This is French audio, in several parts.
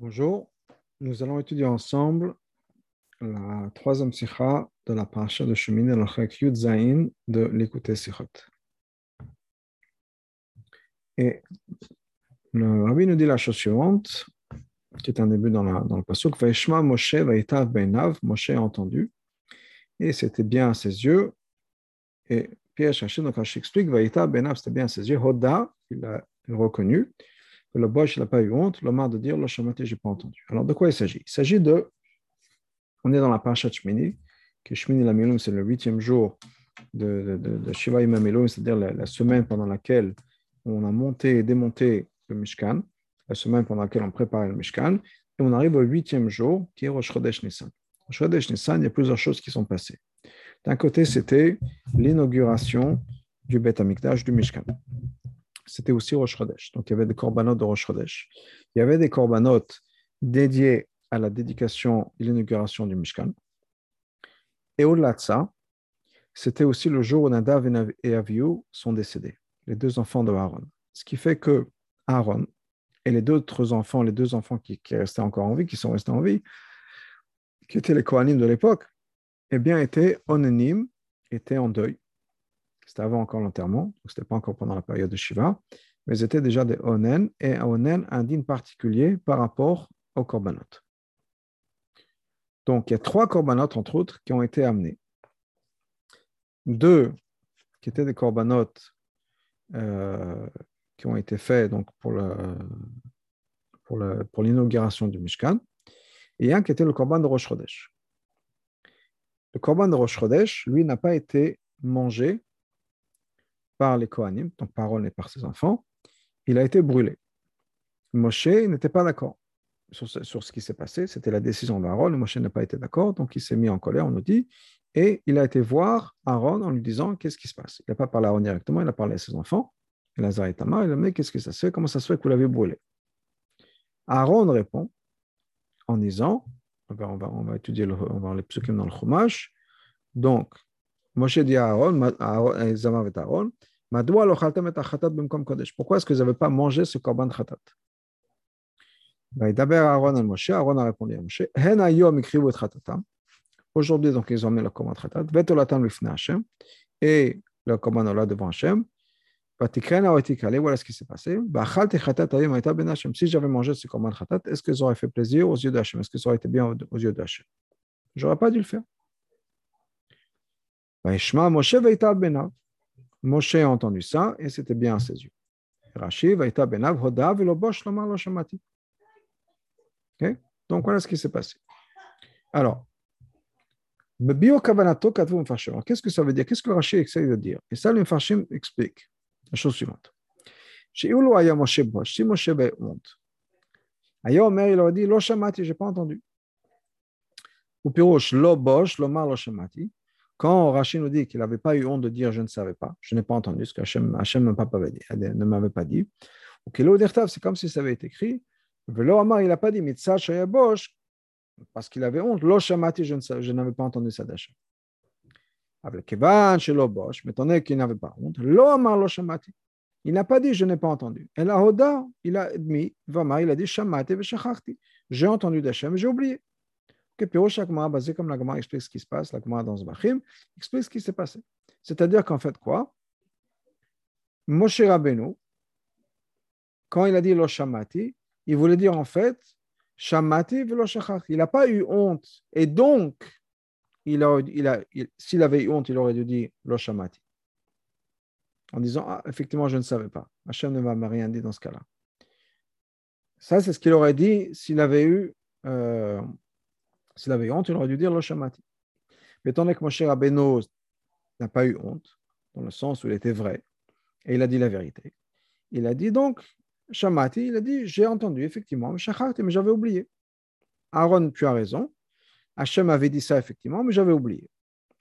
Bonjour, nous allons étudier ensemble la troisième sikha de la paracha de Shemin el Yud Zain de l'écouter Sikhot. Et le rabbi nous dit la chose suivante, qui est un début dans, la, dans le pasuk, Vaishma Moshe Vaitav Beinav, Moshe a entendu, et c'était bien à ses yeux, et Pierre Hachim, donc Hachim explique, Vaitav Beinav, c'était bien à ses yeux, Hoda, il a reconnu, que le Bosch n'a pas eu honte, l'homme de dire le chamati, je n'ai pas entendu. Alors de quoi il s'agit? Il s'agit de, on est dans la parasha Shmini, que Shmini la c'est le huitième jour de, Shiva c'est-à-dire la, semaine pendant laquelle on a monté et démonté le Mishkan, la semaine pendant laquelle on préparait le Mishkan, et on arrive au huitième jour, qui est Rosh Chodesh Nissan. Rosh Chodesh Nissan, il y a plusieurs choses qui sont passées. D'un côté, c'était l'inauguration du Beth Amikdash, du Mishkan c'était aussi Rosh Chodesh. Donc il y avait des corbanotes de Rosh Chodesh. Il y avait des corbanotes dédiés à la dédication et l'inauguration du Mishkan. Et au-delà de ça, c'était aussi le jour où Nadav et Avihu sont décédés, les deux enfants de Aaron. Ce qui fait que Aaron et les deux autres enfants, les deux enfants qui, restaient encore en vie, qui sont restés en vie, qui étaient les Kohanim de l'époque, eh bien, étaient anonymes, étaient en deuil. C'était avant encore l'enterrement, donc ce n'était pas encore pendant la période de Shiva, mais ils étaient déjà des Onen, et Onen un digne particulier par rapport aux Korbanot. Donc il y a trois Korbanot, entre autres, qui ont été amenés. Deux qui étaient des Korbanot euh, qui ont été faits donc, pour, pour, pour l'inauguration du Mishkan, et un qui était le Korban de Rosh Chodesh. Le Korban de Rosh Chodesh, lui, n'a pas été mangé par les Kohanim, donc par Aaron et par ses enfants, il a été brûlé. Moshe n'était pas d'accord sur, ce qui s'est passé, c'était la décision d'Aaron, Moshe n'a pas été d'accord, donc il s'est mis en colère, on nous dit, et il a été voir Aaron en lui disant qu'est-ce qui se passe? Il n'a pas parlé à Aaron directement, il a parlé à ses enfants, Lazare et Tamar, il a dit qu'est-ce que ça se fait, comment ça se fait que vous l'avez brûlé? Aaron répond en disant, on va, on va, étudier le, on va les psukim dans le chumash, donc Moshe dit à Aaron, à Zamar et Aaron, pourquoi est-ce que vous n'avez pas mangé ce korban khatat Aaron a répondu à Moshe, Aujourd'hui, donc, ils ont mis le korban khatat, et le korban là devant Hachem. Voilà ce qui s'est passé. Si j'avais mangé ce korban khatat, est-ce que ça aurait fait plaisir aux yeux d'Hachem Est-ce que ça aurait été bien aux yeux d'Hachem J'aurais pas dû le faire. Moshe a entendu ça et c'était bien à ses yeux. Rashi, Vaita Benav, Hoda, Velobosh, Lomar, Lo Shamati. Donc voilà ce qui s'est passé. Alors, Qu'est-ce que ça veut dire? Qu'est-ce que Rashi essaie de dire? Et ça, le explique la chose suivante. Si Moshe honte, Ayomer, il aurait dit Lo Shamati, je n'ai pas entendu. Ou Pirosh, Lo Bosh. Quand Rachid nous dit qu'il n'avait pas eu honte de dire je ne savais pas, je n'ai pas entendu ce qu'Hachem ne m'avait pas dit, c'est comme si ça avait été écrit, Velo Amar, il n'a pas dit parce qu'il avait honte, Lo Shamati, je n'avais pas entendu ça d'Hachem. Avec Kevan, chez Lobosh, mais étant qu'il n'avait pas honte, Lo Amar. Il n'a pas dit je n'ai pas entendu. Et la Hoda, il a admis, Vamar, il a dit Shamati. J'ai entendu d'Hachem, j'ai oublié que Pirosh basé comme la explique ce qui se passe, la dans Zbachim explique ce qui s'est passé. C'est-à-dire qu'en fait, quoi? Moshe Rabbeinu, quand il a dit Lo Shamati, il voulait dire en fait Shamati velo Il n'a pas eu honte. Et donc, il a, il a, s'il avait eu honte, il aurait dû dire Lo Shamati. En disant ah, effectivement, je ne savais pas. Hachem ne m'a rien dit dans ce cas-là. Ça, c'est ce qu'il aurait dit s'il avait eu. Euh, s'il avait honte, il aurait dû dire le shamati. Mais étant donné que Moshe Rabbeinu n'a pas eu honte, dans le sens où il était vrai, et il a dit la vérité, il a dit donc, shamati, il a dit, j'ai entendu, effectivement, mais j'avais oublié. Aaron, tu as raison. Hachem avait dit ça, effectivement, mais j'avais oublié.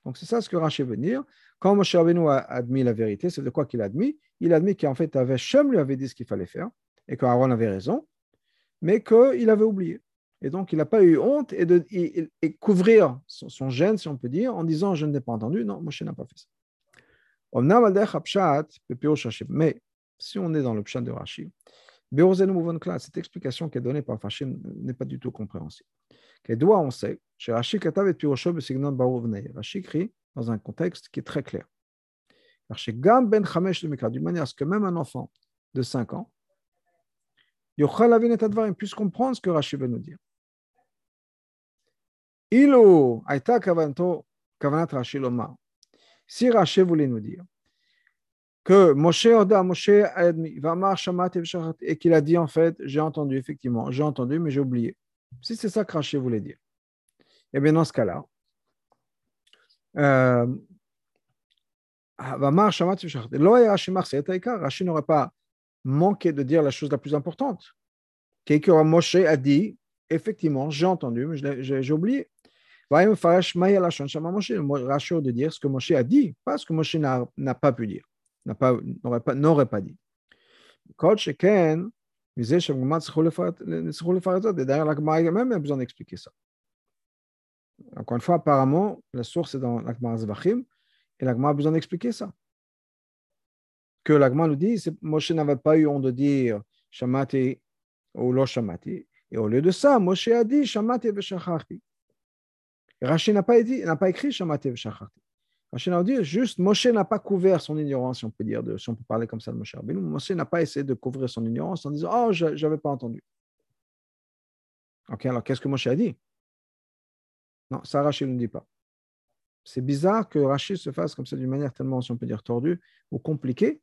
Donc c'est ça ce que Rashi veut dire. Quand Moshe Rabbeinu a admis la vérité, c'est de quoi qu'il a admis Il a admis qu'en fait, Hachem lui avait dit ce qu'il fallait faire, et qu'Aaron avait raison, mais qu'il avait oublié. Et donc, il n'a pas eu honte et, de, couvrir son, gêne, si on peut dire, en disant Je ne l'ai pas entendu. Non, Moshe n'a pas fait ça. Mais si on est dans le pshat de Rashi, Cette explication qui est donnée par Fashim n'est pas du tout compréhensible. doit, on sait, chez Rashi Katav et Pirosho. Rashi écrit dans un contexte qui est très clair. Gam Ben Chamesh Mikra, d'une manière à ce que même un enfant de 5 ans, Yochal et puisse comprendre ce que Rashi veut nous dire. Aita Kavanat Rashi Lomar. Si Rashi voulait nous dire que Moshe Oda, Moshe Vamar Shamat et qu'il a dit en fait, j'ai entendu, effectivement, j'ai entendu, mais j'ai oublié. Si c'est ça que Rashi voulait dire, eh bien dans ce cas-là, euh, Rashi n'aurait pas manqué de dire la chose la plus importante. Moshe a dit, effectivement, j'ai entendu, mais j'ai oublié. Rashi de dire ce que Moshe a dit, pas ce que Moshe n'a pas pu dire n'aurait pas, n'aurait pas dit. D'ailleurs, la même a besoin d'expliquer ça. Encore une fois, apparemment, la source est dans l'Agmar Zvachim, et l'Agmar a besoin d'expliquer ça. Que l'Agmar nous dit, Moshe n'avait pas eu honte de dire Shamati ou Lo Shamati, et au lieu de ça, Moshe a dit Shamati Veshacharti. Rashi n'a pas, pas écrit Shamati Veshacharti. Rachel dit juste, Moshe n'a pas couvert son ignorance, si on peut dire, si on peut parler comme ça de Moshe Rabbeinu. Moshe n'a pas essayé de couvrir son ignorance en disant, oh, je n'avais pas entendu. Ok, alors qu'est-ce que Moshe a dit? Non, ça Rachel ne dit pas. C'est bizarre que Rachel se fasse comme ça d'une manière tellement, si on peut dire, tordue ou compliquée,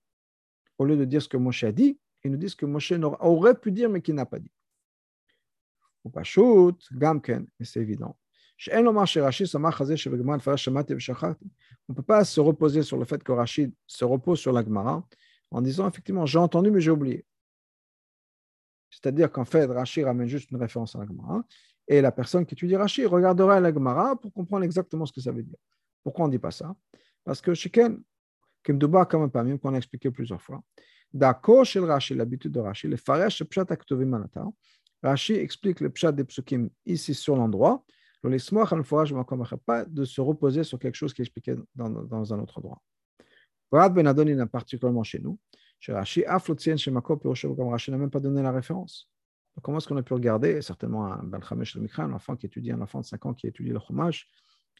au lieu de dire ce que Moshe a dit, il nous ce que Moshe aurait pu dire mais qu'il n'a pas dit. Ou pas shoot, gamken, mais c'est évident. On ne peut pas se reposer sur le fait que Rachid se repose sur la Gemara en disant effectivement j'ai entendu mais j'ai oublié. C'est-à-dire qu'en fait, Rachid ramène juste une référence à la Gemara et la personne qui étudie Rachid regardera la Gemara pour comprendre exactement ce que ça veut dire. Pourquoi on ne dit pas ça? Parce que chez Ken, Kimdouba, comme pas même qu'on a expliqué plusieurs fois, d'accord chez Rachid, l'habitude de Rachid, le Faresh Pshat Rachid explique le Pshat des Psukim ici sur l'endroit pas de se reposer sur quelque chose qui est expliqué dans, un autre endroit. Ben Adon, particulièrement chez nous. Chez Rashi, Rashi n'a même pas donné la référence. comment est-ce qu'on a pu regarder Certainement un Balchamesh le Mikra, un enfant qui étudie, un enfant de 5 ans qui étudie le Chumash,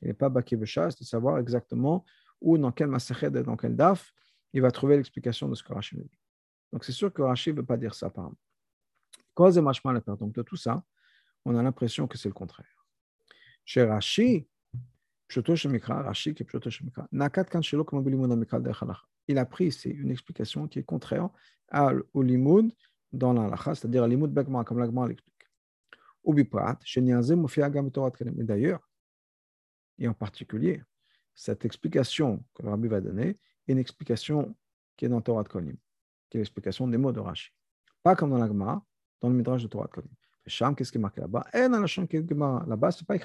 il n'est pas Baki Beshas, de savoir exactement où, dans quel Maseched et dans quel Daf, il va trouver l'explication de ce que Rashi dit. Donc c'est sûr que Rashi ne veut pas dire ça, apparemment. Cause et Donc de tout ça, on a l'impression que c'est le contraire. Chez Rashi, Rashi qui est Nakat Il a pris c'est une explication qui est contraire à, au limoud dans la c'est-à-dire à limoud begma, comme l'agma l'explique. Ubiprat, Et d'ailleurs, et en particulier, cette explication que le rabbi va donner est une explication qui est dans Torah de Kolim, qui est l'explication des mots de Rashi. Pas comme dans l'agma, dans le midrash de Torah de Kolim. Marqué là-bas Là-bas, ce n'est pas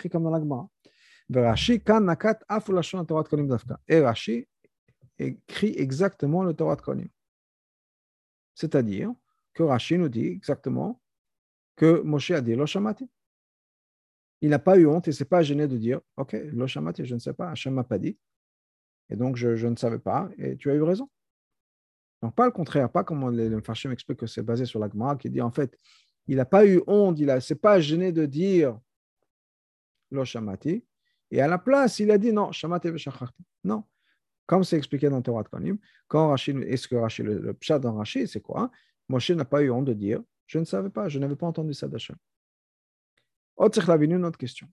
écrit exactement le Torah Kolim. C'est-à-dire que Rashi nous dit exactement que Moshe a dit lo shamati. Il n'a pas eu honte et s'est pas gêné de dire Ok, lo shamati, je ne sais pas, Hachem m'a pas dit. Et donc, je, je, ne savais pas, et tu as eu raison. Donc, pas le contraire, pas comme les Fashim expliquent que c'est basé sur la Gemara qui dit en fait, il n'a pas eu honte, il ne s'est pas gêné de dire Lo Shamati. Et à la place, il a dit non, Shamati Veshacharti. Non. Comme c'est expliqué dans Torah de Konim, quand Rachid, est-ce que Rachid, le, le pshat dans Rachid, c'est quoi? Moshe n'a pas eu honte de dire je ne savais pas, je n'avais pas entendu ça d'Hachem. Une autre question.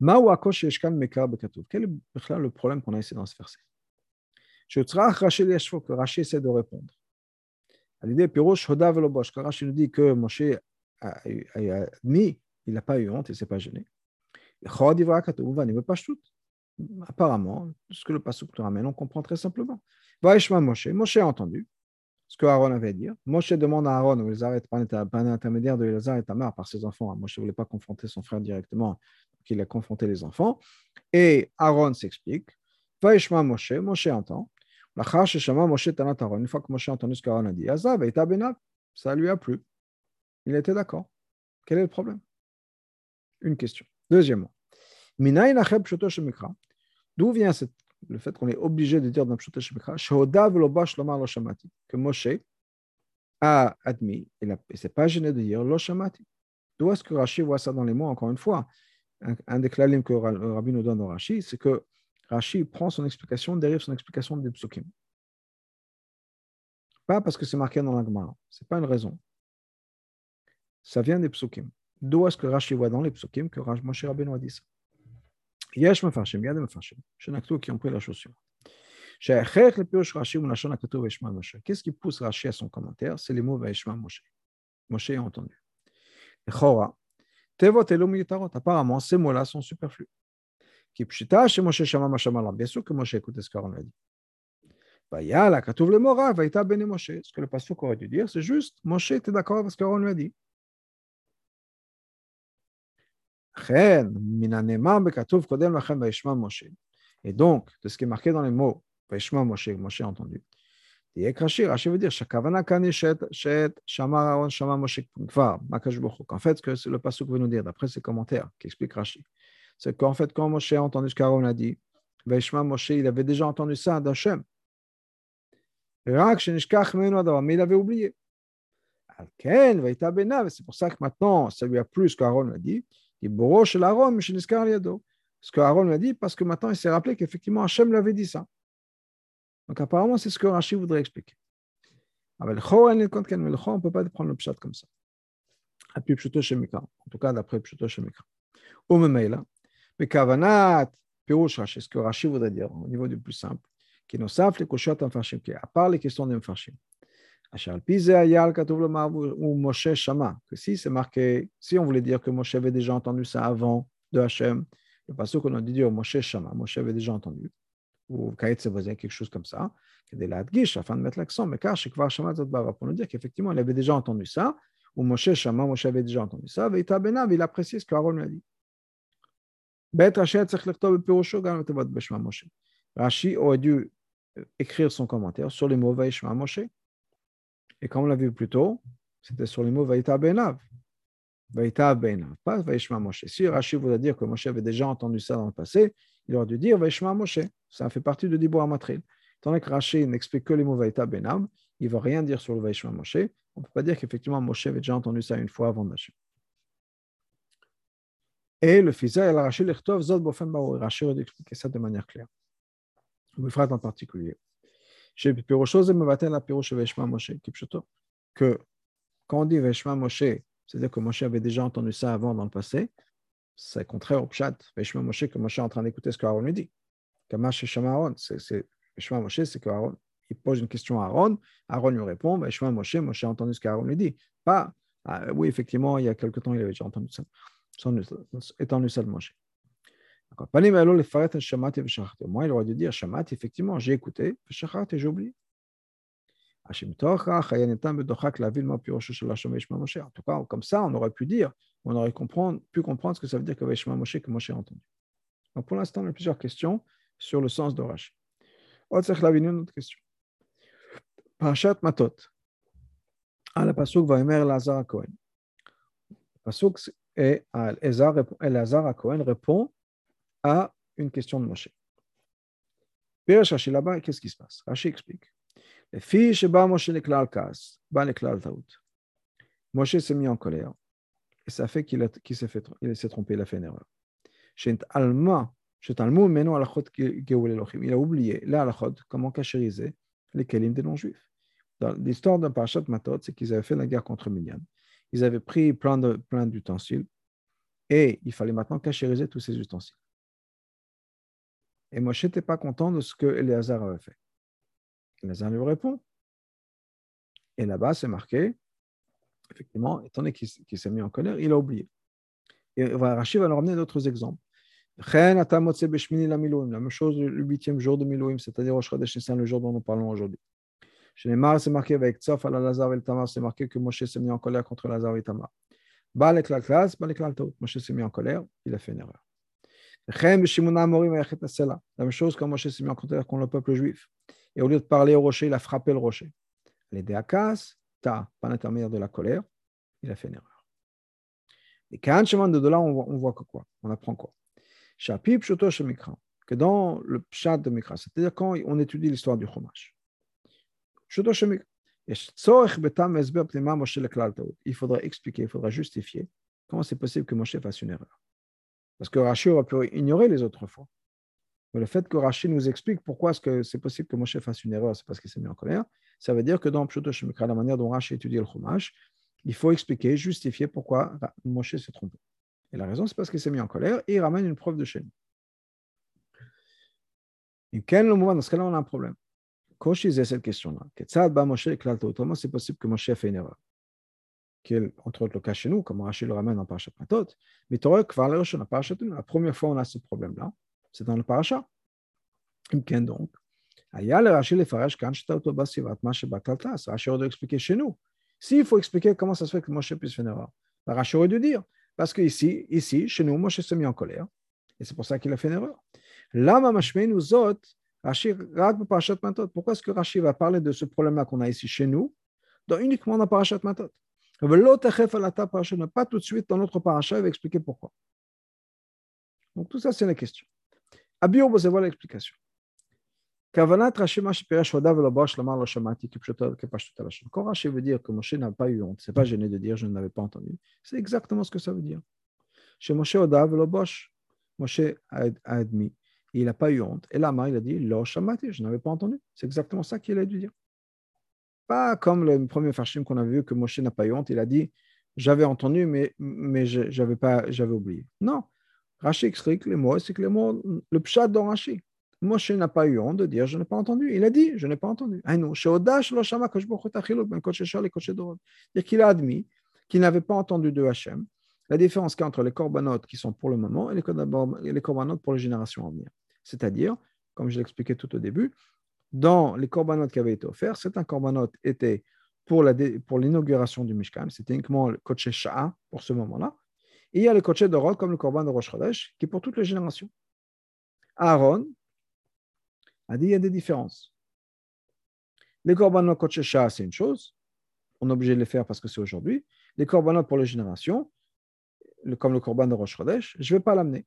Quel est le problème qu'on a ici dans ce verset? Que Rachid essaie de répondre. À l'idée, Pirosh Hoda Velobosh, quand Rashi nous dit que Moshe a, admis, il n'a pas eu honte, il ne s'est pas gêné. Apparemment, ce que le Pasuk nous ramène, on comprend très simplement. Vaishma Moshe, Moshe a entendu ce que Aaron avait à dire. Moshe demande à Aaron, par l'intermédiaire de Elazar et Tamar, par ses enfants. Moshe ne voulait pas confronter son frère directement, donc il a confronté les enfants. Et Aaron s'explique. Vaishma Moshe, Moshe entend. Une fois que Moshe a entendu ce qu'Aaron a dit, ça lui a plu. Il était d'accord. Quel est le problème? Une question. Deuxièmement, d'où vient le fait qu'on est obligé de dire dans Pshuto Shemikra que Moshe a admis, et ne s'est pas gêné de dire Lo Shamati. D'où est-ce que Rashi voit ça dans les mots, encore une fois Un, des klalim que Rabbi nous donne au Rashi, c'est que Rashi prend son explication, dérive son explication des psukim. Pas parce que c'est marqué dans la Gemara, ce n'est pas une raison. Ça vient des psukim. D'où est-ce que Rashi voit dans les psukim que Moshe Rabbeinu a dit ça? Yesh mefarshim, il y a des mefarshim, qui ont pris la chaussure. Qu'est-ce qui pousse Rashi à son commentaire? C'est les mots Vaishma Moshe. Moshe a entendu. Apparemment, ces mots-là sont superflus. Bien sûr que Moshe écoutait ce qu'Aaron a dit. Ce que le pasteur aurait dû dire, c'est juste Moshe était d'accord avec ce qu'Aaron lui a dit. Et donc, de ce qui est marqué dans les mots, Vaishma Moshe, Moshe a entendu. Rashi veut dire qu'en fait, ce que le pasuk veut nous dire, d'après ses commentaires, qui explique Rashi, c'est qu'en fait, quand Moshe a entendu ce qu'Aaron a dit, Vaishma Moshe, il avait déjà entendu ça d'Hachem. Mais il avait oublié. C'est pour ça que maintenant, ça lui a plu ce qu'Aaron a dit. Il Ce qu'Aaron a dit, parce que maintenant il s'est rappelé qu'effectivement Hachem lui avait dit ça. Donc apparemment, c'est ce que Rashi voudrait expliquer. Le on ne peut pas prendre le pshat comme ça. En tout cas, d'après Pshuto Shemikra. Ou même mais Kavanat, Pirouche Rashi, ce que Rashi voudrait dire au niveau du plus simple, qui nous savent les Koshot Amfarshim, à part les questions d'Amfarshim. Achal Pise Ayal Katov ou Moshe Shama, que si c'est marqué, si on voulait dire que Moshe avait déjà entendu ça avant de Hachem, le passage qu'on a dit dire Moshe Shama, Moshe avait déjà entendu ou Kaït quelque chose comme ça, afin de mettre l'accent, mais car Shekvar Shama pour nous dire qu'effectivement, il avait déjà entendu ça, ou Moshe Shama, Moshe avait déjà entendu ça, Veita Benav, il apprécie ce qu'Aaron lui a dit. Rashi aurait dû écrire son commentaire sur les mots Vaishma Moshe. Et comme on l'a vu plus tôt, c'était sur les mots Vaïta Benav. Vaïta Benav, pas Vaishma Moshe. Si Rashi voulait dire que Moshe avait déjà entendu ça dans le passé, il aurait dû dire Vaishma Moshe. Ça fait partie de Dibor Amatril. Tant que Rashi n'explique que les mots Vaïta Benam, il ne va rien dire sur le Vaishma Moshe. On ne peut pas dire qu'effectivement Moshe avait déjà entendu ça une fois avant Rashi. Et le fils de Rashi l'Echtov Zod Bofen Baou. Rashi aurait dû expliquer ça de manière claire. Bifrat en particulier. Chez Piroshos Mevatel la Pirosh Vaishma Moshe, que quand on dit Vaishma Moshe, c'est-à-dire que Moshe avait déjà entendu ça avant dans le passé, c'est contraire au Pshat, Vaishma Moshe, que Moshe est en train d'écouter ce qu'Aaron lui dit. Kamash Aaron, c'est Vaishma Moshe, c'est qu'Aaron, il pose une question à Aaron, Aaron lui répond, Vaishma Moshe, Moshe a entendu ce qu'Aaron lui dit. Pas, ah, oui, effectivement, il y a quelque temps, il avait déjà entendu ça, étant le seul Moshe. Moi, il aurait dû dire Shamati, effectivement, j'ai écouté, et j'ai oublié. En tout cas, comme ça, on aurait pu dire, on aurait comprendre, pu comprendre ce que ça veut dire que Vaishma Moshe, que Moshe a entendu. Donc pour l'instant, on a plusieurs questions sur le sens de Rashi. une autre question. Parashat Matot. Ah, le pasuk va émettre Lazar Cohen. Pasuk et Elazar à Cohen répond à une question de Moshe. Piresh Rashi là-bas, qu'est-ce qui se passe? Rashi explique. Les filles Moshe Kas, Ba Taout. Moshe s'est mis en colère. Et ça fait qu'il s'est fait, il s'est trompé, il a fait une erreur. Shent Alma, Shent Almu Alachot Elohim. Il a oublié, là, comment cachériser les Kelim des non-juifs. L'histoire d'un parachat Matot, c'est qu'ils avaient fait la guerre contre Midian. Ils avaient pris plein de plein d'ustensiles et il fallait maintenant cachériser tous ces ustensiles. Et Moshe n'était pas content de ce que Eleazar avait fait. Elazar lui répond. Et là-bas, c'est marqué, effectivement, étant donné qu'il s'est mis en colère, il a oublié. Et Rachid va nous ramener d'autres exemples. La même chose le huitième jour de Milouim, c'est-à-dire le jour dont nous parlons aujourd'hui. Chez les Mar, c'est marqué avec Tzof, à Lazar et Tamar, c'est marqué que Moshe s'est mis en colère contre Lazar et Tamar. Balek la classe, Balek la Moshe s'est mis en colère, il a fait une erreur. La même chose quand Moshe s'est mis en colère contre le peuple juif. Et au lieu de parler au rocher, il a frappé le rocher. À casse, ta, par l'intermédiaire de la colère, il a fait une erreur. Et quand de là, on voit, que quoi? On apprend quoi? Que dans le pshat de Mikra, c'est-à-dire quand on étudie l'histoire du Chumash. Il faudra expliquer, il faudra justifier comment c'est possible que Moshe fasse une erreur. Parce que Rashi aurait pu ignorer les autres fois. Mais le fait que Rashi nous explique pourquoi c'est possible que Moshe fasse une erreur, c'est parce qu'il s'est mis en colère, ça veut dire que dans Pshuto Shemikra, la manière dont Rashi étudie le Chumash, il faut expliquer, justifier pourquoi Moshe s'est trompé. Et la raison, c'est parce qu'il s'est mis en colère et il ramène une preuve de chez nous. Et quel dans ce cas-là, on a un problème. Koshi c'est cette question-là. Comment c'est possible que Moshe ait fait une erreur entre autres le cas chez nous, comme Rachid le ramène en Parashat Matot, mais Torah, la première fois on a ce problème-là, c'est dans le Parashat. donc, Rachid aurait dû expliquer chez nous. S'il faut expliquer comment ça se fait que Moshe puisse faire une erreur, bah, Rachid aurait dû dire, parce que ici, ici, chez nous, Moshe s'est mis en colère, et c'est pour ça qu'il a fait une erreur. Lama nous autres, Rachid, pourquoi est-ce que Rachid va parler de ce problème-là qu'on a ici chez nous, dans uniquement dans Parashat Matot? Pas tout de suite dans notre paracha, il va expliquer pourquoi. Donc tout ça, c'est la question. Abiyur, vous voilà l'explication? Quand Rashi veut dire que Moshe n'a pas eu honte, c'est pas gêné de dire je ne l'avais pas entendu, c'est exactement ce que ça veut dire. Chez Moshe Moshe a admis, il n'a pas eu honte. Et là, il a dit Lo Shamati, je n'avais pas entendu. C'est exactement ça qu'il a dû dire. Pas comme le premier Farshim qu'on a vu que Moshe n'a pas eu honte, il a dit J'avais entendu, mais, mais j'avais, pas, j'avais oublié. Non. Rashi explique les mots, c'est que les mots, le pshat dans Rashi. Moshe n'a pas eu honte de dire Je n'ai pas entendu. Il a dit Je n'ai pas entendu. Ben C'est-à-dire qu'il a admis qu'il n'avait pas entendu de Hachem. La différence qu'il y a entre les corbanotes qui sont pour le moment et les corbanotes pour les générations à venir. C'est-à-dire, comme je l'expliquais tout au début, dans les corbanotes qui avaient été offerts, certains corbanotes étaient pour, l'inauguration du Mishkan, c'était uniquement le Koché Sha'a pour ce moment-là. Et il y a le Koché de comme le korban de Rosh Chodesh, qui est pour toutes les générations. Aaron a dit il y a des différences. Les corbanotes Koché Sha'a, c'est une chose, on est obligé de les faire parce que c'est aujourd'hui. Les corbanotes pour les générations, comme le korban de Rosh Chodesh, je ne vais pas l'amener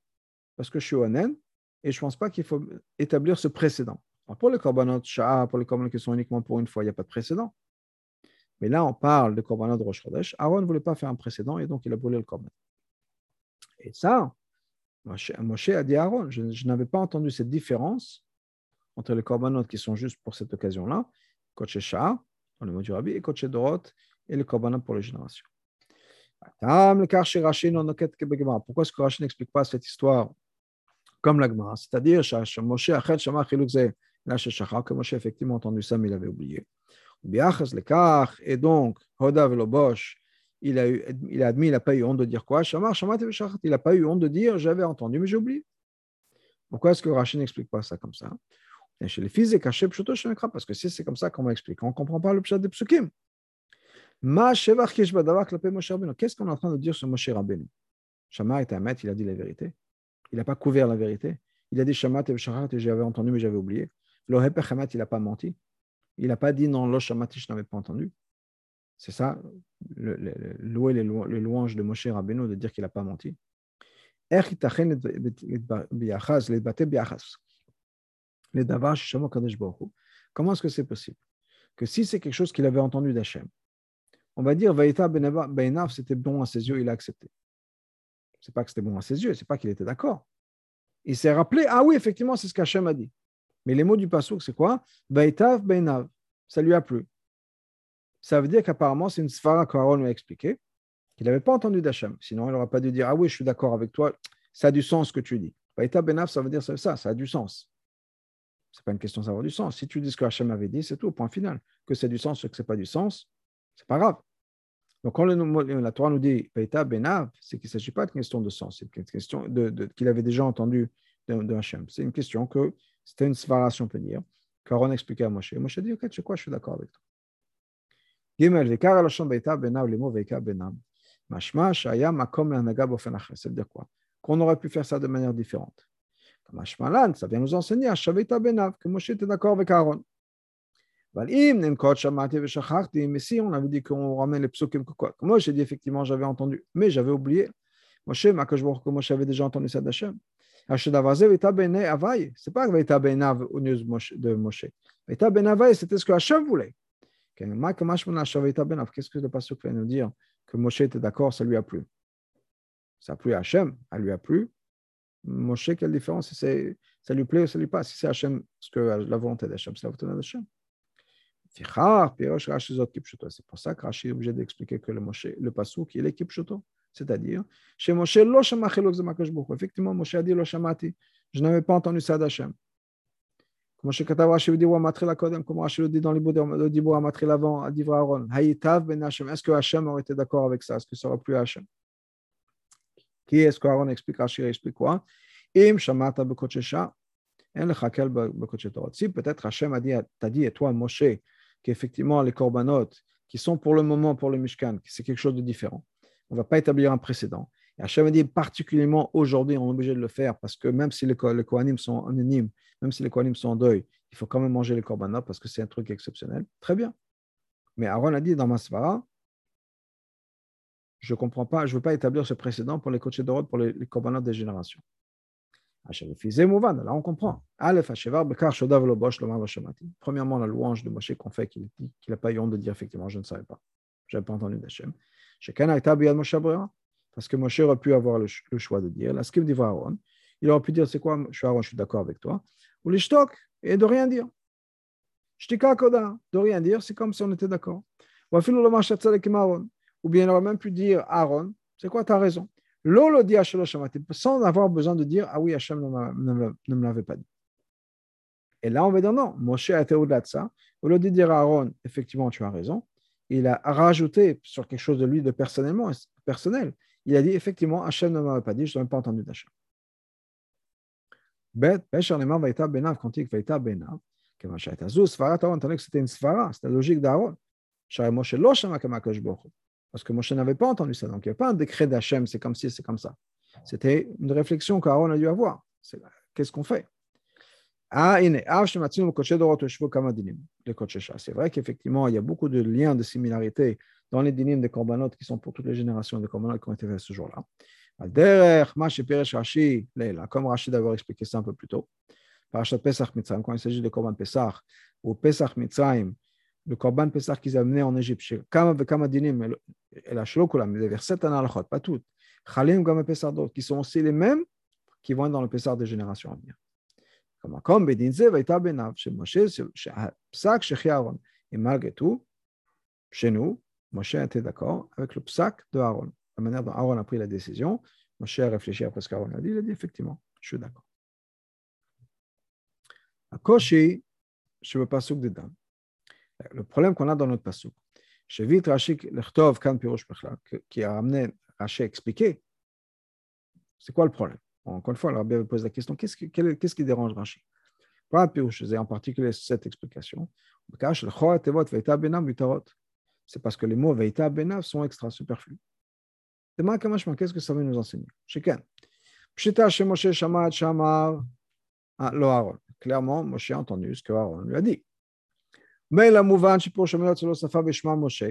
parce que je suis Onen et je ne pense pas qu'il faut établir ce précédent pour les korbanot sha'a, pour les korbanot qui sont uniquement pour une fois, il n'y a pas de précédent. Mais là, on parle de korbanot de Rosh Chodesh. Aaron ne voulait pas faire un précédent et donc il a brûlé le korban. Et ça, Moshe a dit à Aaron, je, n'avais pas entendu cette différence entre les korbanot qui sont juste pour cette occasion-là, Koche Sha'a, dans le mot du Rabbi, et Koche Dorot, et les korbanot pour les générations. Pourquoi est-ce que Rashi n'explique pas cette histoire comme l'Agma C'est-à-dire, Moshe Achet Shama Là, que Moshe effectivement entendu ça, mais il avait oublié. Et donc, il a, il a admis, il n'a pas eu honte de dire quoi? Shamar, il n'a pas eu honte de dire j'avais entendu, mais j'ai oublié. Pourquoi est-ce que Rachid n'explique pas ça comme ça? Chez les fils parce que si c'est comme ça qu'on m'explique, on ne comprend pas le pshat des psukim. Qu'est-ce qu'on est en train de dire sur Moshe Rabbeinu? Shamar était un maître, il a dit la vérité. Il n'a pas couvert la vérité. Il a dit Shamat et j'avais entendu, mais j'avais oublié. Lohepechamat, il n'a pas menti. Il n'a pas dit non, Lo je n'avais pas entendu. C'est ça, le, louer les, louanges de Moshe Rabbeinu, de dire qu'il n'a pas menti. Comment est-ce que c'est possible Que si c'est quelque chose qu'il avait entendu d'Hachem, on va dire Vaïta Benav, c'était bon à ses yeux, il a accepté. C'est pas que c'était bon à ses yeux, c'est pas qu'il était d'accord. Il s'est rappelé, ah oui, effectivement, c'est ce qu'Hachem a dit. Mais les mots du pasouk, c'est quoi? Baitav Beinav. Ça lui a plu. Ça veut dire qu'apparemment, c'est une svara qu'Aaron lui a expliqué, qu'il n'avait pas entendu d'Hachem. Sinon, il n'aurait pas dû dire Ah oui, je suis d'accord avec toi, ça a du sens ce que tu dis. Baitav Beinav, ça veut dire ça, ça a du sens. Ce n'est pas une question d'avoir du sens. Si tu dis ce que Hachem avait dit, c'est tout, point final. Que c'est du sens ou que ce n'est pas du sens, c'est pas grave. Donc, quand la Torah nous dit Benav, c'est qu'il ne s'agit pas d'une question de sens, c'est une question de, qu'il avait déjà entendu de, de Hachem. C'est une question que c'était une svara, on peut dire. Qu'Aaron expliquait à Moshe. Moshe dit, ok, tu sais quoi, je suis d'accord avec toi. Gimel, vekar alashon beita benav limo veka benam. Mashma shaya makom l'anaga bofen acher. Ça veut dire quoi? Qu'on aurait pu faire ça de manière différente. Mashmalan, ça vient nous enseigner à Shavita benav, que Moshe était d'accord avec Aaron. On avait dit qu'on ramène les psukim, quoi Moi, j'ai dit effectivement, j'avais entendu, mais j'avais oublié. Moshe, que Moshe avait déjà entendu ça d'Hachem. C'est pas Vaïta Benav de Moshe. Vaïta Benavai, c'était ce que Hachem voulait. Qu'est-ce que le pasuk vient nous dire? Que Moshe était d'accord, ça lui a plu. Ça a plu à Hachem, elle lui a plu. Moshe, quelle différence? Ça lui plaît ou ça lui pas? Si c'est Hachem, que la volonté d'Hachem, c'est la volonté d'Hachem. C'est pour ça que Rashi est obligé d'expliquer que le, Moshe, le pasuk, il est kipshuto. C'est-à-dire, chez Moshe, effectivement, Moshe a dit lo shamati. Je n'avais pas entendu ça d'Hachem. Comme Rashi dit, comme Rashi le dit dans le Dibou Amatri l'avant, à Divra Aaron, Hayitav ben Hachem. Est-ce que Hachem aurait été d'accord avec ça? Est-ce que ça aurait plu à Hachem? Qui est-ce qu'Aaron explique? Rashi explique quoi? Im Shamata Bekochesha, En Lechakel Bekochet Si peut-être Hachem a dit, t'a dit, et toi, Moshe, qu'effectivement les korbanot, qui sont pour le moment pour le Mishkan, c'est quelque chose de différent. On ne va pas établir un précédent. Et Hachem dit particulièrement aujourd'hui, on est obligé de le faire parce que même si les, les sont anonymes, même si les Kohanim sont en deuil, il faut quand même manger les korbanot parce que c'est un truc exceptionnel. Très bien. Mais Aaron a dit dans Masvara, je ne comprends pas, je ne veux pas établir ce précédent pour les coachés de pour les, les des générations. Là, on comprend. Premièrement, la louange de Moshe qu'on fait, qu'il n'a pas eu honte de dire effectivement, je ne savais pas. Je n'avais pas entendu d'Hachem. Parce que Moshe aurait pu avoir le, choix de dire, la Aaron, il aurait pu dire, c'est quoi, je suis Aaron, je suis d'accord avec toi, ou les stock, et de rien dire. De rien dire, c'est comme si on était d'accord. Ou bien il aurait même pu dire, Aaron, c'est quoi, tu as raison? Sans avoir besoin de dire Ah oui, Hachem ne, me l'avait pas dit. Et là, on va dire non, Moshe a été au-delà de ça. Au lieu de dire à Aaron, effectivement, tu as raison, il a rajouté sur quelque chose de lui de personnel. Il a dit effectivement, Hachem ne m'avait pas dit, je n'ai pas entendu d'Hachem. La logique d'Aaron. Parce que Moshe n'avait pas entendu ça. Donc, il n'y a pas un décret d'Hachem, c'est comme si, c'est comme ça. C'était une réflexion qu'Aaron a dû avoir. Qu'est-ce qu'on fait? Ah, c'est vrai qu'effectivement, il y a beaucoup de liens de similarité dans les dinim des corbanotes qui sont pour toutes les générations de corbanotes qui ont été faits ce jour-là. Comme Rachid d'avoir expliqué ça un peu plus tôt. Quand il s'agit de Korban Pesach, ou Pesach Mitzrayim, le Korban Pessah qu'ils amenaient en Égypte, et la Shlokulam, avait sept analachot, pas toutes. Chalim d'autres, qui sont aussi les mêmes qui vont être dans le Pessah des générations à venir. Comme Benav, chez chez. Et malgré tout, chez nous, Moshe était d'accord avec le Psak de Aaron. La manière dont Aaron a pris la décision, Moshe a réfléchi après ce qu'Aaron a dit, il a dit effectivement, je suis d'accord. À Koshi, je veux pas souk de dame. Le problème qu'on a dans notre passage, vite Rashi Lechtov Kan Pirosh qui a amené Rashi expliquer, c'est quoi le problème? Encore une fois, le Rabbi pose la question qu'est-ce qui, qui dérange Rashi Pas en particulier cette explication. C'est parce que les mots Veita Benav sont extra superflus. Qu'est-ce que ça veut nous enseigner? Sheken. Pshita Moshe Shamad Shamar Lo Aaron. Clairement, Moshe a entendu ce que Aaron lui a dit. Mais la mouvan, pour Safa Veshma Moshe.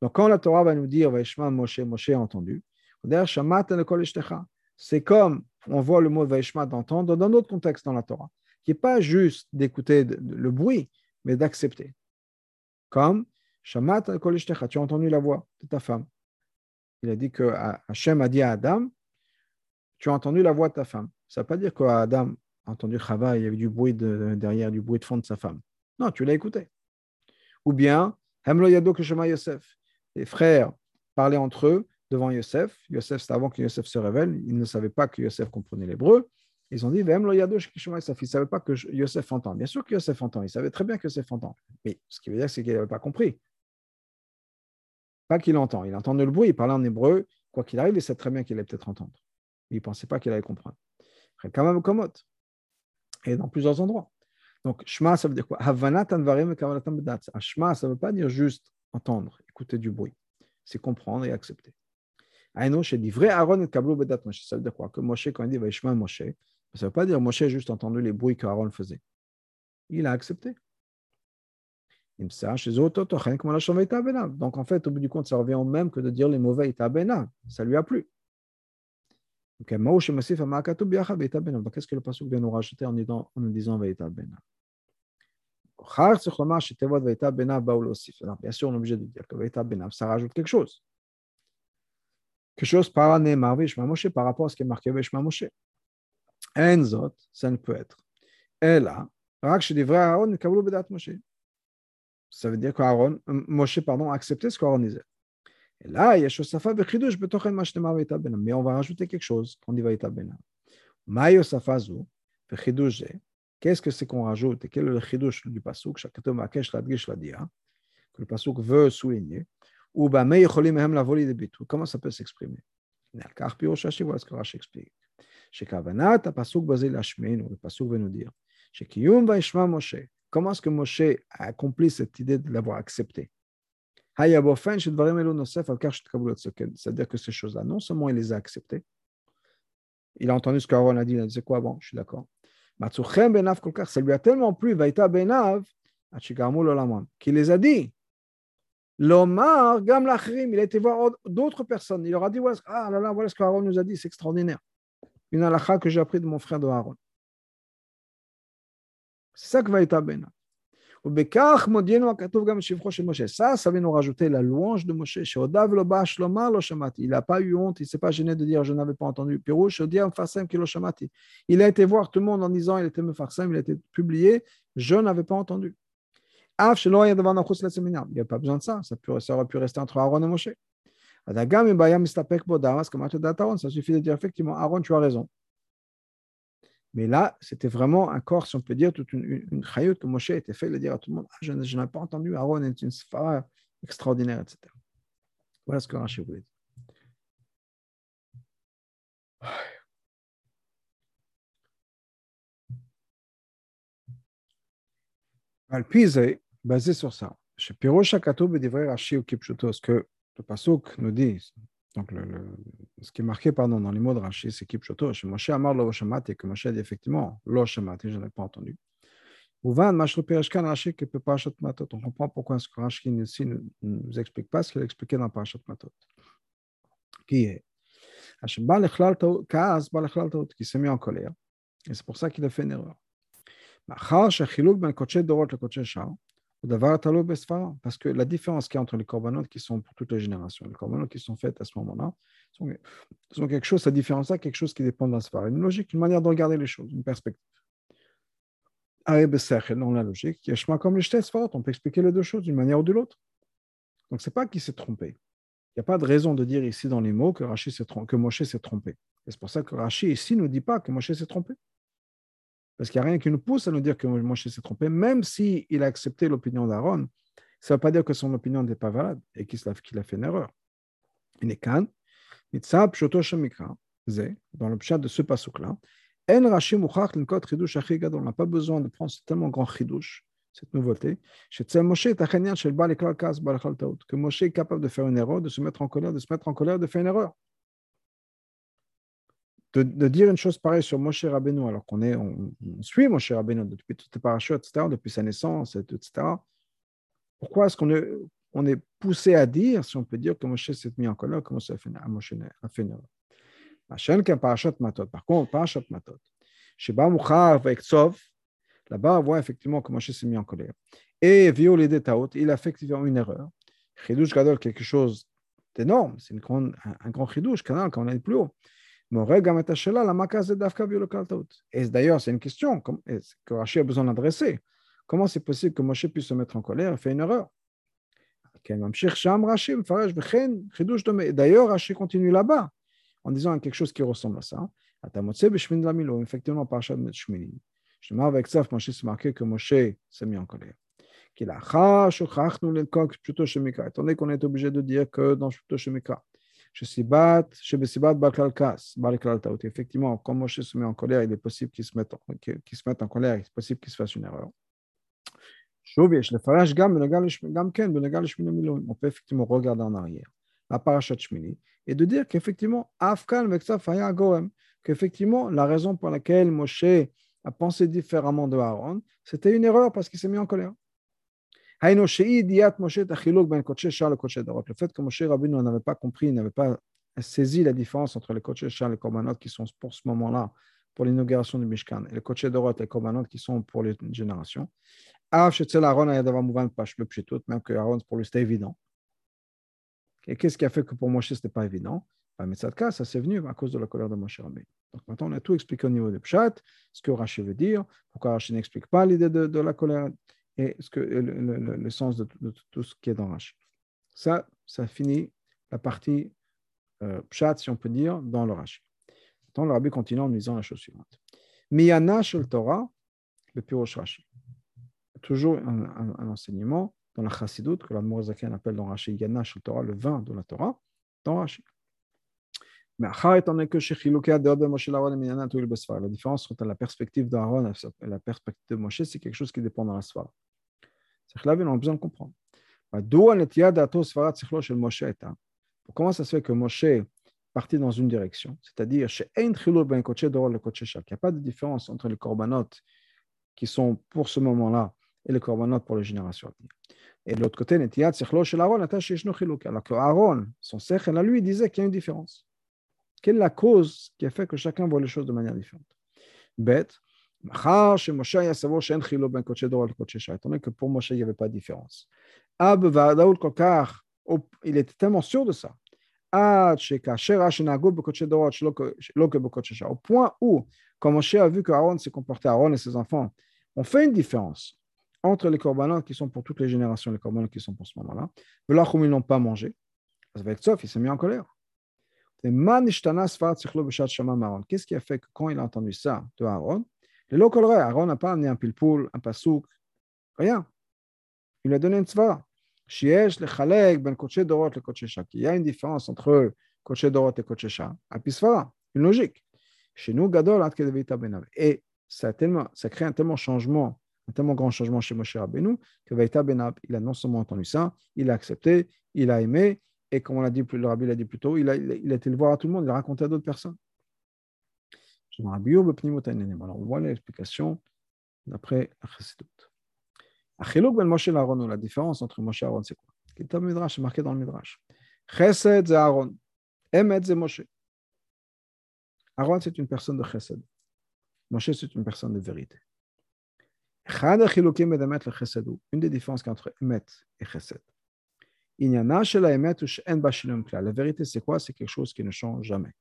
Donc, quand la Torah va nous dire Veshma Moshe, Moshe a entendu, c'est comme on voit le mot Veshma d'entendre dans d'autres contextes dans la Torah, qui n'est pas juste d'écouter le bruit, mais d'accepter. Comme Shamat tu as entendu la voix de ta femme. Il a dit que Hachem a dit à Adam, tu as entendu la voix de ta femme. Ça ne veut pas dire qu'Adam a entendu Chava, il y avait du bruit derrière, du bruit de fond de sa femme. Non, tu l'as écouté. Ou bien, Hemlo Yado Shema Yosef. Les frères parlaient entre eux devant Yosef. Yosef, c'était avant que Yosef se révèle. Ils ne savaient pas que Yosef comprenait l'hébreu. Ils ont dit. Ils ne savaient pas que Yosef entend. Bien sûr que Yosef entend. Ils savaient très bien que Yosef entend. Mais ce qui veut dire, c'est qu'il n'avait pas compris. Pas qu'il entend. Il entendait le bruit. Il parlait en hébreu. Quoi qu'il arrive, il sait très bien qu'il allait peut-être entendre. Il ne pensait pas qu'il allait comprendre. Quand même, Et dans plusieurs endroits. Donc, Shema, ça veut dire quoi? Shema, ça ne veut pas dire juste entendre, écouter du bruit. C'est comprendre et accepter. Aïno, chez dit vrai Aaron et Kablo Bedat Moshe. Ça veut dire quoi? Que Moshe, quand il dit Vaishma Moshe, ça ne veut pas dire Moshe juste entendu les bruits qu'Aaron faisait. Il a accepté. Donc, en fait, au bout du compte, ça revient au même que de dire les mauvais Itabena. Ça lui a plu. Qu'est-ce que le passage vient nous rajouter en disant, en disant Bien sûr, on est obligé de dire que Vaïta Benav, ça rajoute quelque chose. Quelque chose par Moshe par rapport à ce qui est marqué Veshma Moshe. Enzot, ça ne peut être. Et là, Aaron, Moshe. Ça veut dire qu'Aaron, Moshe, pardon, a accepté ce qu'Aaron disait. Et là, il y a Shosafa Bechidush, Betochen Mashtema Vaïta Benav. Mais on va rajouter quelque chose quand on dit Vaïta Benav. Maïosafa Zu, Bechidush, Qu'est-ce que c'est qu'on rajoute et quel est le chidouche du pasuk que le pasuk veut souligner ou comment ça peut s'exprimer voilà ce que Rashi explique שכוונת הפסוק בזה להשמיענו, le pasuk veut nous dire שקיום וישמע משה, comment est-ce que Moshe a accompli cette idée de l'avoir accepté C'est-à-dire que ces choses-là, non seulement il les a acceptées, il a entendu ce qu'Aaron a dit, il a dit c'est quoi? Bon, je suis d'accord, ça lui a tellement plu, Vaïta Benav, qu'il les a dit. L'Omar, Gam il a été voir d'autres personnes. Il leur a dit Ah là là, voilà ce qu'Aaron nous a dit, c'est extraordinaire. Une halakha que j'ai appris de mon frère de Aaron. C'est ça que Vaïta Benav. Ça, ça vient nous rajouter la louange de Moshe. Il n'a pas eu honte, il ne s'est pas gêné de dire je n'avais pas entendu. Il a été voir tout le monde en disant il était mefarsem, il a été publié, je n'avais pas entendu. Il n'y a pas besoin de ça, ça, aurait pu rester entre Aaron et Moshe. Ça suffit de dire effectivement, Aaron, tu as raison. Mais là, c'était vraiment un corps, si on peut dire, toute une, une, que Moshe était fait de dire à tout le monde ah, Je, n'ai pas entendu, Aaron est une sphère extraordinaire, etc. Voilà ce que Rashi voulait dire. Alpize, basé sur ça. Chez Rashi ou Kipchuto, ce que le nous dit, donc, le, ce qui est marqué pardon, dans les mots de Rashi, c'est Kipchoto. Moshe Amar lo et que Moshe dit effectivement lo Shamati, je n'ai pas entendu. Ouvan Mashro Pereshkan Rashi que peut Parashat Matot. On comprend pourquoi ce que Rashi ici ne nous explique pas ce qu'il a expliqué dans Parashat Matot. Qui est? Qui s'est mis en colère. Et c'est pour ça qu'il a fait une erreur. Parce que la différence qu'il y a entre les corbanotes qui sont pour toute la génération, les corbanotes qui sont faites à ce moment-là, sont, quelque chose, cette différence-là, quelque chose qui dépend d'un sphère. Une logique, une manière de regarder les choses, une perspective. Dans la logique, chemin comme les on peut expliquer les deux choses d'une manière ou de l'autre. Donc, ce n'est pas qu'il s'est trompé. Il n'y a pas de raison de dire ici dans les mots que, Rashi que Moshe s'est trompé. Et c'est pour ça que Rashi ici ne dit pas que Moshe s'est trompé. Parce qu'il n'y a rien qui nous pousse à nous dire que Moshe s'est trompé, même s'il a accepté l'opinion d'Aaron. Ça ne veut pas dire que son opinion n'est pas valable et qu'il a, fait une erreur. Il n'est qu'un. Dans le chat de ce passouk-là, on n'a pas besoin de prendre ce tellement grand chidouche, cette nouveauté. Que Moshe est capable de faire une erreur, de se mettre en colère, de se mettre en colère, de faire une erreur de, dire une chose pareille sur Moshe Rabbeinu, alors qu'on est, on, suit Moshe Rabbeinu depuis toutes les parachutes, etc., depuis sa naissance, etc. Pourquoi est-ce qu'on est, on est poussé à dire, si on peut dire, que Moshe s'est mis en colère, que Moshe a fait, Moshe a fait erreur? Par contre, Parashat Matot, Sheba Mukhar avec Tzov, là-bas, on voit effectivement que Moshe s'est mis en colère. Et violé des Taot, il a effectivement une erreur. Chidush Gadol, quelque chose d'énorme, c'est un, grand Chidush, canal, quand on est plus haut. Et d'ailleurs, c'est une question que Rashi a besoin d'adresser. Comment c'est possible que Moshe puisse se mettre en colère et faire une erreur D'ailleurs, Rashi continue là-bas en disant quelque chose qui ressemble à ça. Effectivement, par avec ça, Moshe s'est marqué que Moshe s'est mis en colère. Étant donné qu'on est obligé de dire que dans Shuto Shemikra, Effectivement, quand Moshe se met en colère, il est possible qu'il se mette en, qu'il se mette en colère, il est possible qu'il se fasse une erreur. On peut effectivement regarder en arrière, la parachat Shmini, et de dire qu'effectivement, qu'effectivement, la raison pour laquelle Moshe a pensé différemment de Aaron, c'était une erreur parce qu'il s'est mis en colère. Le fait que Moshe Rabbeinu n'avait pas compris, n'avait pas saisi la différence entre les Kodesh et les Korbanot qui sont pour ce moment-là pour l'inauguration du Mishkan et le Koché Dorot et les Korbanot qui sont pour les générations. Av Shetzel Aaron Ayadav Mouvan Pashlo Pshitout, même que Aaron pour lui c'était évident. Et qu'est-ce qui a fait que pour Moshe ce n'était pas évident? Bah, Metzadka, ça s'est venu à cause de la colère de Moshe Rabbeinu. Donc maintenant on a tout expliqué au niveau de Pshat, ce que Rashi veut dire, pourquoi Rashi n'explique pas l'idée de, la colère et ce que, le, le, sens de, tout ce qui est dans Rashi. Ça, ça finit la partie euh, Pshat, si on peut dire, dans le Rashi. Maintenant, le Rabbi continue en disant la chose suivante. Miyana shel Torah, le Pirosh Rashi. Toujours un, enseignement dans la Chassidut, que la Mourazakan appelle dans Rashi Yana shel Torah, le vin de la Torah, dans Rashi. Mais étant donné que chez de Moshe la différence entre la perspective d'Aaron et la perspective de Moshe, c'est quelque chose qui dépend dans la Svara. Que là, on a besoin de comprendre. Comment ça se fait que Moshe partit dans une direction? C'est-à-dire, qu'il n'y a pas de différence entre les korbanot qui sont pour ce moment-là et les korbanot pour les générations à venir. Et de l'autre côté, alors que Aaron, son sechel à lui, disait qu'il y a une différence. Quelle est la cause qui a fait que chacun voit les choses de manière différente? Bête. Étant donné que pour Moshe, il n'y avait pas de différence. Il était tellement sûr de ça. Au point où, quand Moshe a vu que Aaron s'est comporté, Aaron et ses enfants, on fait une différence entre les corbanotes qui sont pour toutes les générations les corbanotes qui sont pour ce moment-là. Là, comme ils n'ont pas mangé, avec sauf, il s'est mis en colère. Qu'est-ce qui a fait que quand il a entendu ça de Aaron, le local Aaron n'a pas amené un pilpoul, un pasouk, rien. Il a donné une tzvara. Il y a une différence entre Koché Dorot et Koché Shah, une logique. Chez nous, Gadol, Et ça, a tellement, ça crée un tellement changement, un tellement grand changement chez Moshe Rabbeinu, que Veita Benab, il a non seulement entendu ça, il a accepté, il a aimé, et comme l'a dit, le rabbi l'a dit plus tôt, il a été le voir à tout le monde, il a raconté à d'autres personnes. Alors, voit l'explication d'après Chassidut. Ben la différence entre Moshe et Aaron, c'est quoi? C'est Midrash, c'est marqué dans le Midrash. Chesed, c'est Aaron. Emet, c'est Moshe. Aaron, c'est une personne de Chesed. Moshe, c'est une personne de vérité. Une des différences entre Emet et Chesed. La vérité, c'est quoi? C'est quelque chose qui ne change jamais.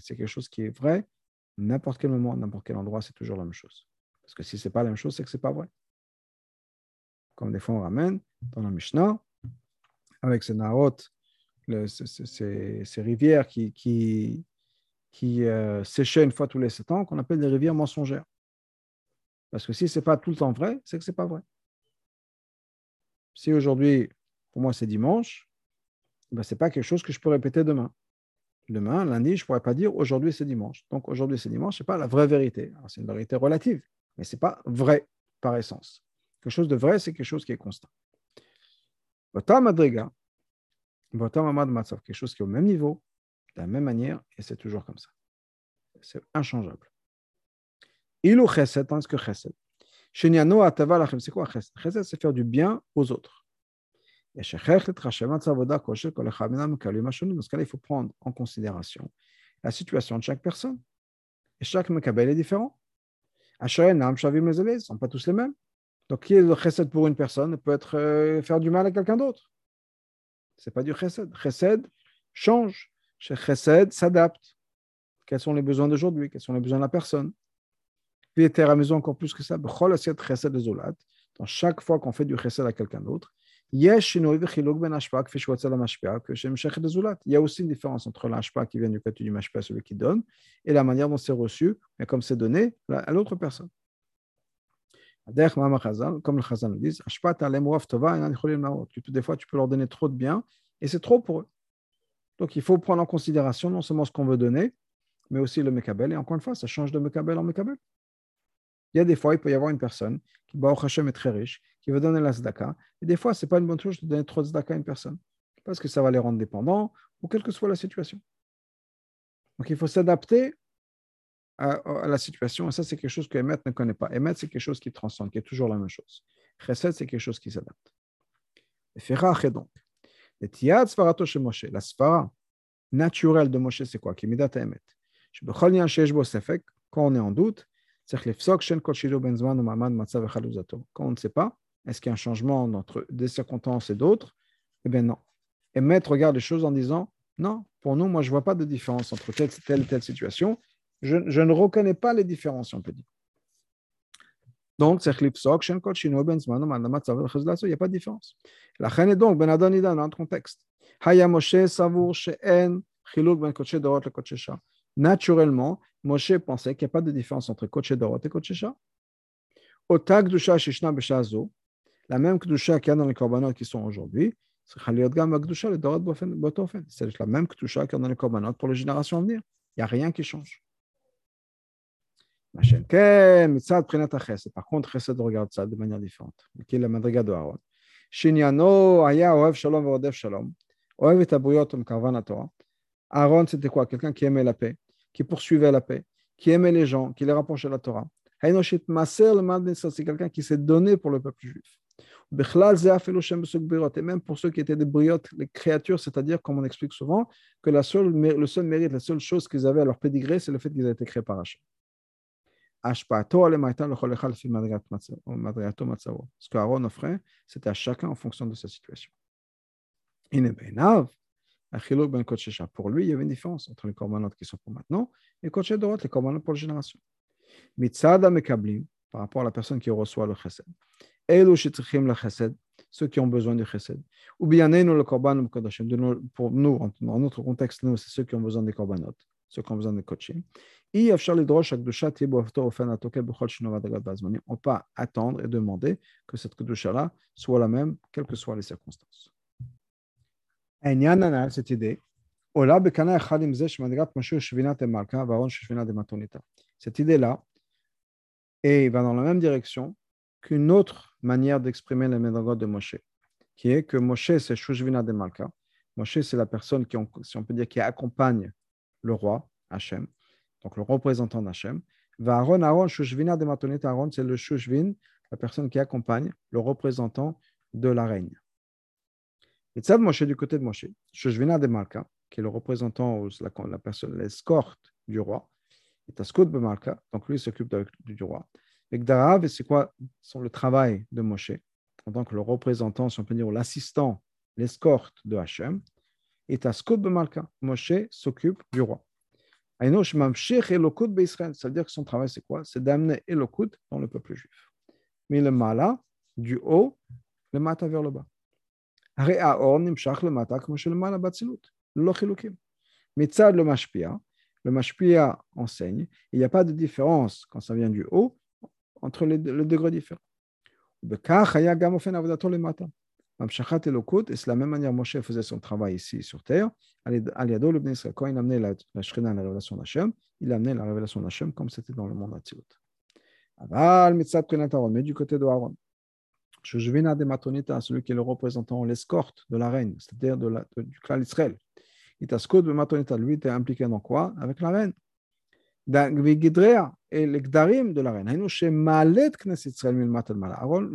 C'est quelque chose qui est vrai, n'importe quel moment, n'importe quel endroit, c'est toujours la même chose. Parce que si ce n'est pas la même chose, c'est que ce n'est pas vrai. Comme des fois on ramène dans la Mishnah, avec ces narot, ces, rivières qui, qui, qui euh, séchaient une fois tous les sept ans, qu'on appelle des rivières mensongères. Parce que si ce n'est pas tout le temps vrai, c'est que ce n'est pas vrai. Si aujourd'hui, pour moi, c'est dimanche, ben, ce n'est pas quelque chose que je peux répéter demain. Demain, lundi, je ne pourrais pas dire aujourd'hui c'est dimanche. Donc aujourd'hui c'est dimanche, ce n'est pas la vraie vérité. C'est une vérité relative, mais ce n'est pas vrai par essence. Quelque chose de vrai, c'est quelque chose qui est constant. Madriga, quelque chose qui est au même niveau, de la même manière, et c'est toujours comme ça. C'est inchangeable. Ilou chesed, tandis que chesed, c'est quoi Chesed c'est faire du bien aux autres. Dans ce cas-là, il faut prendre en considération la situation de chaque personne. Et chaque Mekabel est différent. Les ne sont pas tous les mêmes. Donc, qui est le chesed pour une personne peut être euh, faire du mal à quelqu'un d'autre. Ce n'est pas du chesed. Chesed change. Chesed s'adapte. Quels sont les besoins d'aujourd'hui? Quels sont les besoins de la personne? Puis à maison encore plus que ça, dans chaque fois qu'on fait du chesed à quelqu'un d'autre, il y a aussi une différence entre l'ashpa qui vient du côté du mashpa, celui qui donne, et la manière dont c'est reçu, mais comme c'est donné à l'autre personne. Comme le Chazal nous dit, des fois tu peux leur donner trop de bien, et c'est trop pour eux. Donc il faut prendre en considération non seulement ce qu'on veut donner, mais aussi le mekabel. Et encore une fois, ça change de mekabel en mekabel. Il y a des fois, il peut y avoir une personne qui, Baruch Hashem, est très riche, qui veut donner la tzedaka. Et des fois, ce n'est pas une bonne chose de donner trop de tzedaka à une personne, parce que ça va les rendre dépendants, ou quelle que soit la situation. Donc, il faut s'adapter à, la situation. Et ça, c'est quelque chose que Emet ne connaît pas. Emet, c'est quelque chose qui transcende, qui est toujours la même chose. Chesed, c'est quelque chose qui s'adapte. Et Ferach est donc. La Svara naturel de Moshe, c'est quoi? Quand on est en doute, quand on ne sait pas, est-ce qu'il y a un changement entre des circonstances et d'autres? Eh bien non. Et mettre regarde les choses en disant, non, pour nous, moi, je ne vois pas de différence entre telle, telle, telle situation. Je, ne reconnais pas les différences, on peut dire. Donc, il n'y a pas de différence. La reine est donc, Ben Adon dans notre contexte. Ben Koche. Naturellement, Moshe pensait qu'il n'y a pas de différence entre Koche Dorot et Shishna Beshazo, la même Kedusha qu'il y a dans les korbanot qui sont aujourd'hui, c'est la même Kedusha qu'il y a dans les korbanot pour les générations à venir. Il n'y a rien qui change. Par contre, Chesed regarde ça de manière différente. Qui est la madriga de Aaron. Shinyano aya oev shalom ve'odev shalom. Oev et abriot Torah. Aaron, c'était quoi? Quelqu'un qui aimait la paix, qui poursuivait la paix, qui aimait les gens, qui les rapprochait de la Torah. C'est quelqu'un qui s'est donné pour le peuple juif. Et même pour ceux qui étaient des briotes, les créatures, c'est-à-dire, comme on explique souvent, que la seule, le seul mérite, la seule chose qu'ils avaient à leur pédigré, c'est le fait qu'ils aient été créés par Hachem. Ce qu'Aaron offrait, c'était à chacun en fonction de sa situation. Ben pour lui, il y avait une différence entre les corbanotes qui sont pour maintenant et les corbanotes pour la génération. par rapport à la personne qui reçoit le chesed. Ceux qui ont besoin du chesed. Ou bien nous, le pour nous, dans notre contexte, nous, c'est ceux qui ont besoin des corbanotes, ceux qui ont besoin de coaching. On ne peut pas attendre et demander que cette kedusha-là soit la même, quelles que soient les circonstances. cette idée, cette idée-là et va dans la même direction qu'une autre manière d'exprimer les médagogues de Moshe, qui est que Moshe, c'est Shushvina de Malka. Moshe, c'est la personne qui, si on peut dire, qui accompagne le roi, Hachem donc le représentant d'Hachem. Aaron, Aaron, Shushvina de Matonet, Aaron, c'est le Shushvin, la personne qui accompagne le représentant de la reine. Et ça, Moshe du côté de Moshe, Shushvina de Malka, qui est le représentant, la, la personne, l'escorte du roi, et Taskut de Malka, donc lui s'occupe du roi. Et Gdarav, c'est quoi c'est le travail de Moshe, en tant que le représentant, si on peut dire, l'assistant, l'escorte de Hachem. Et Taskut de Malka, Moshe s'occupe du roi. Ça veut dire que son travail, c'est quoi? C'est d'amener Elokut dans le peuple juif. Mais le mala, du haut, le mata vers le bas. Mitzad le mashpia, le mashpia enseigne, il n'y a pas de différence quand ça vient du haut entre les, les degrés différents. Et c'est la même manière Moshe faisait son travail ici sur terre. Quand il amenait la, la Shrina, la révélation d'Hachem, il amenait la révélation d'Hachem comme c'était dans le monde Atzilut. Mais du côté de Aaron. À des matonita, celui qui est le représentant, l'escorte de la reine, c'est-à-dire de de, du clan Israël. T'a de matonita, lui, était impliqué dans quoi? Avec la reine et les gdarim de la reine. Le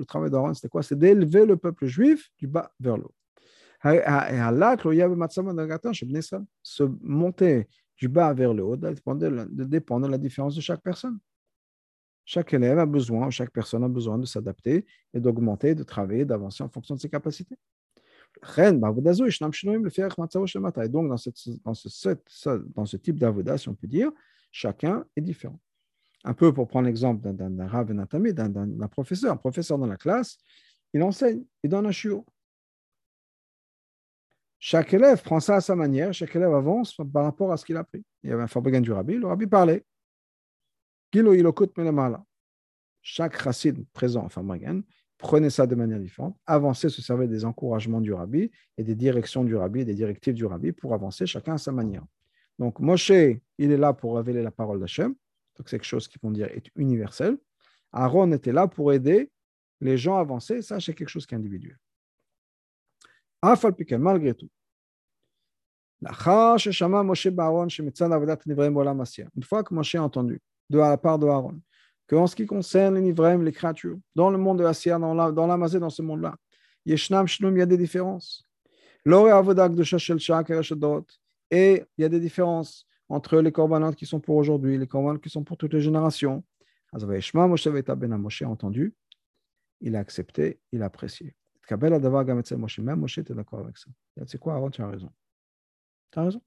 travail d'Aaron, c'était quoi C'est d'élever le peuple juif du bas vers le haut. Se monter du bas vers le haut dépend de la différence de chaque personne. Chaque élève a besoin, chaque personne a besoin de s'adapter et d'augmenter, de travailler, d'avancer en fonction de ses capacités. Et donc, dans, cette, dans, ce, dans ce type d'avoda, si on peut dire, Chacun est différent. Un peu pour prendre l'exemple d'un Rav Natami, d'un professeur. Un professeur dans la classe, il enseigne, il donne un chiot. Chaque élève prend ça à sa manière, chaque élève avance par rapport à ce qu'il a appris. Il y avait un fabricant du rabbi, le rabbi parlait. Chaque chassid présent, enfin prenait ça de manière différente, avançait, se servait des encouragements du rabbi et des directions du rabbi, des directives du rabbi pour avancer chacun à sa manière. Donc, Moshe, il est là pour révéler la parole d'Hachem. Donc, c'est quelque chose qui vont dire est universel. Aaron était là pour aider les gens à avancer. Ça, c'est quelque chose qui est individuel. Malgré tout. Une fois que Moshe a entendu de la part de Aaron qu'en ce qui concerne les Nivraim, les créatures, dans le monde de Assia, dans la, dans dans ce monde-là, il y a des différences. Et il y a des différences entre les corbanotes qui sont pour aujourd'hui, les corbanotes qui sont pour toutes les générations. Moshe a entendu, il a accepté, il a apprécié. Même Moshe était d'accord avec ça. C'est quoi, Aaron, tu as raison. Tu as raison.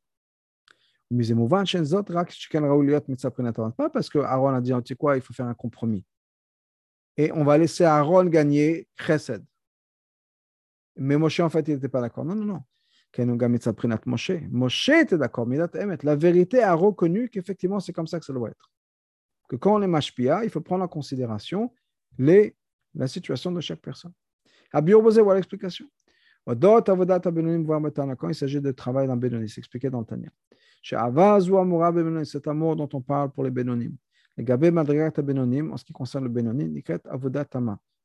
Pas parce que Aaron a dit, tu sais quoi, il faut faire un compromis. Et on va laisser Aaron gagner Chesed. Mais Moshe, en fait, il n'était pas d'accord. Non, non, non. Moshe. Moshe était d'accord, mais la vérité a reconnu qu'effectivement, c'est comme ça que ça doit être. Que quand on est mashpia, il faut prendre en considération les, la situation de chaque personne. À Biobosé, voilà l'explication. Quand il s'agit de travail dans Benoni, c'est expliqué dans le Tanya. Cet amour dont on parle pour les Benonim. En ce qui concerne le Benoni.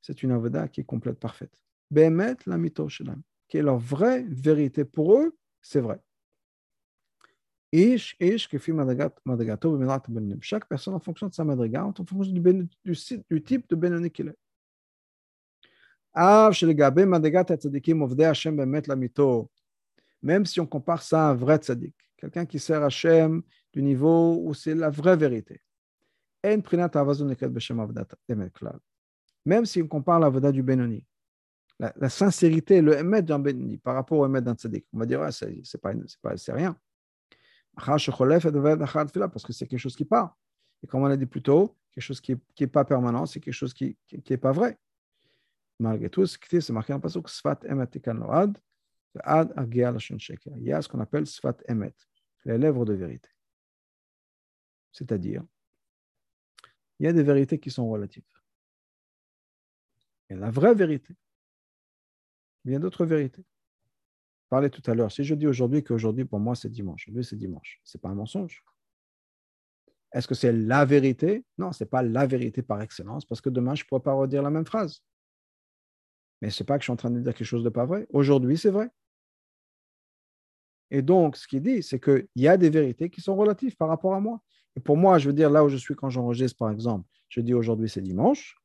C'est une avoda qui est complète, parfaite. Behemet la mito qui est leur vraie vérité. Pour eux, c'est vrai. Chaque personne en fonction de sa madriga, en fonction du, du type de Benoni qu'il est. Même si on compare ça à un vrai tzaddik, quelqu'un qui sert Hachem du niveau où c'est la vraie vérité. Même si on compare la vada du Benoni, la, sincérité, le émet d'un Benoni par rapport au émet d'un tzaddik, on va dire, ouais, c'est pas, pas, rien. Parce que c'est quelque chose qui part. Et comme on l'a dit plus tôt, quelque chose qui n'est pas permanent, c'est quelque chose qui n'est pas vrai malgré tout, c'est marqué dans le passage Sfat Emet Load, Ad Agia Lashon Sheker. Il y a ce qu'on appelle Sfat Emet, les lèvres de vérité. C'est-à-dire, il y a des vérités qui sont relatives. Et la vraie vérité, il y a d'autres vérités. Je parlais tout à l'heure, si je dis aujourd'hui qu'aujourd'hui pour moi c'est dimanche, aujourd'hui c'est dimanche, ce n'est pas un mensonge. Est-ce que c'est la vérité? Non, ce n'est pas la vérité par excellence, parce que demain je ne pourrais pas redire la même phrase. Mais ce n'est pas que je suis en train de dire quelque chose de pas vrai. Aujourd'hui, c'est vrai. Et donc, ce qu'il dit, c'est qu'il y a des vérités qui sont relatives par rapport à moi. Et pour moi, je veux dire, là où je suis quand j'enregistre, par exemple, je dis aujourd'hui, c'est dimanche.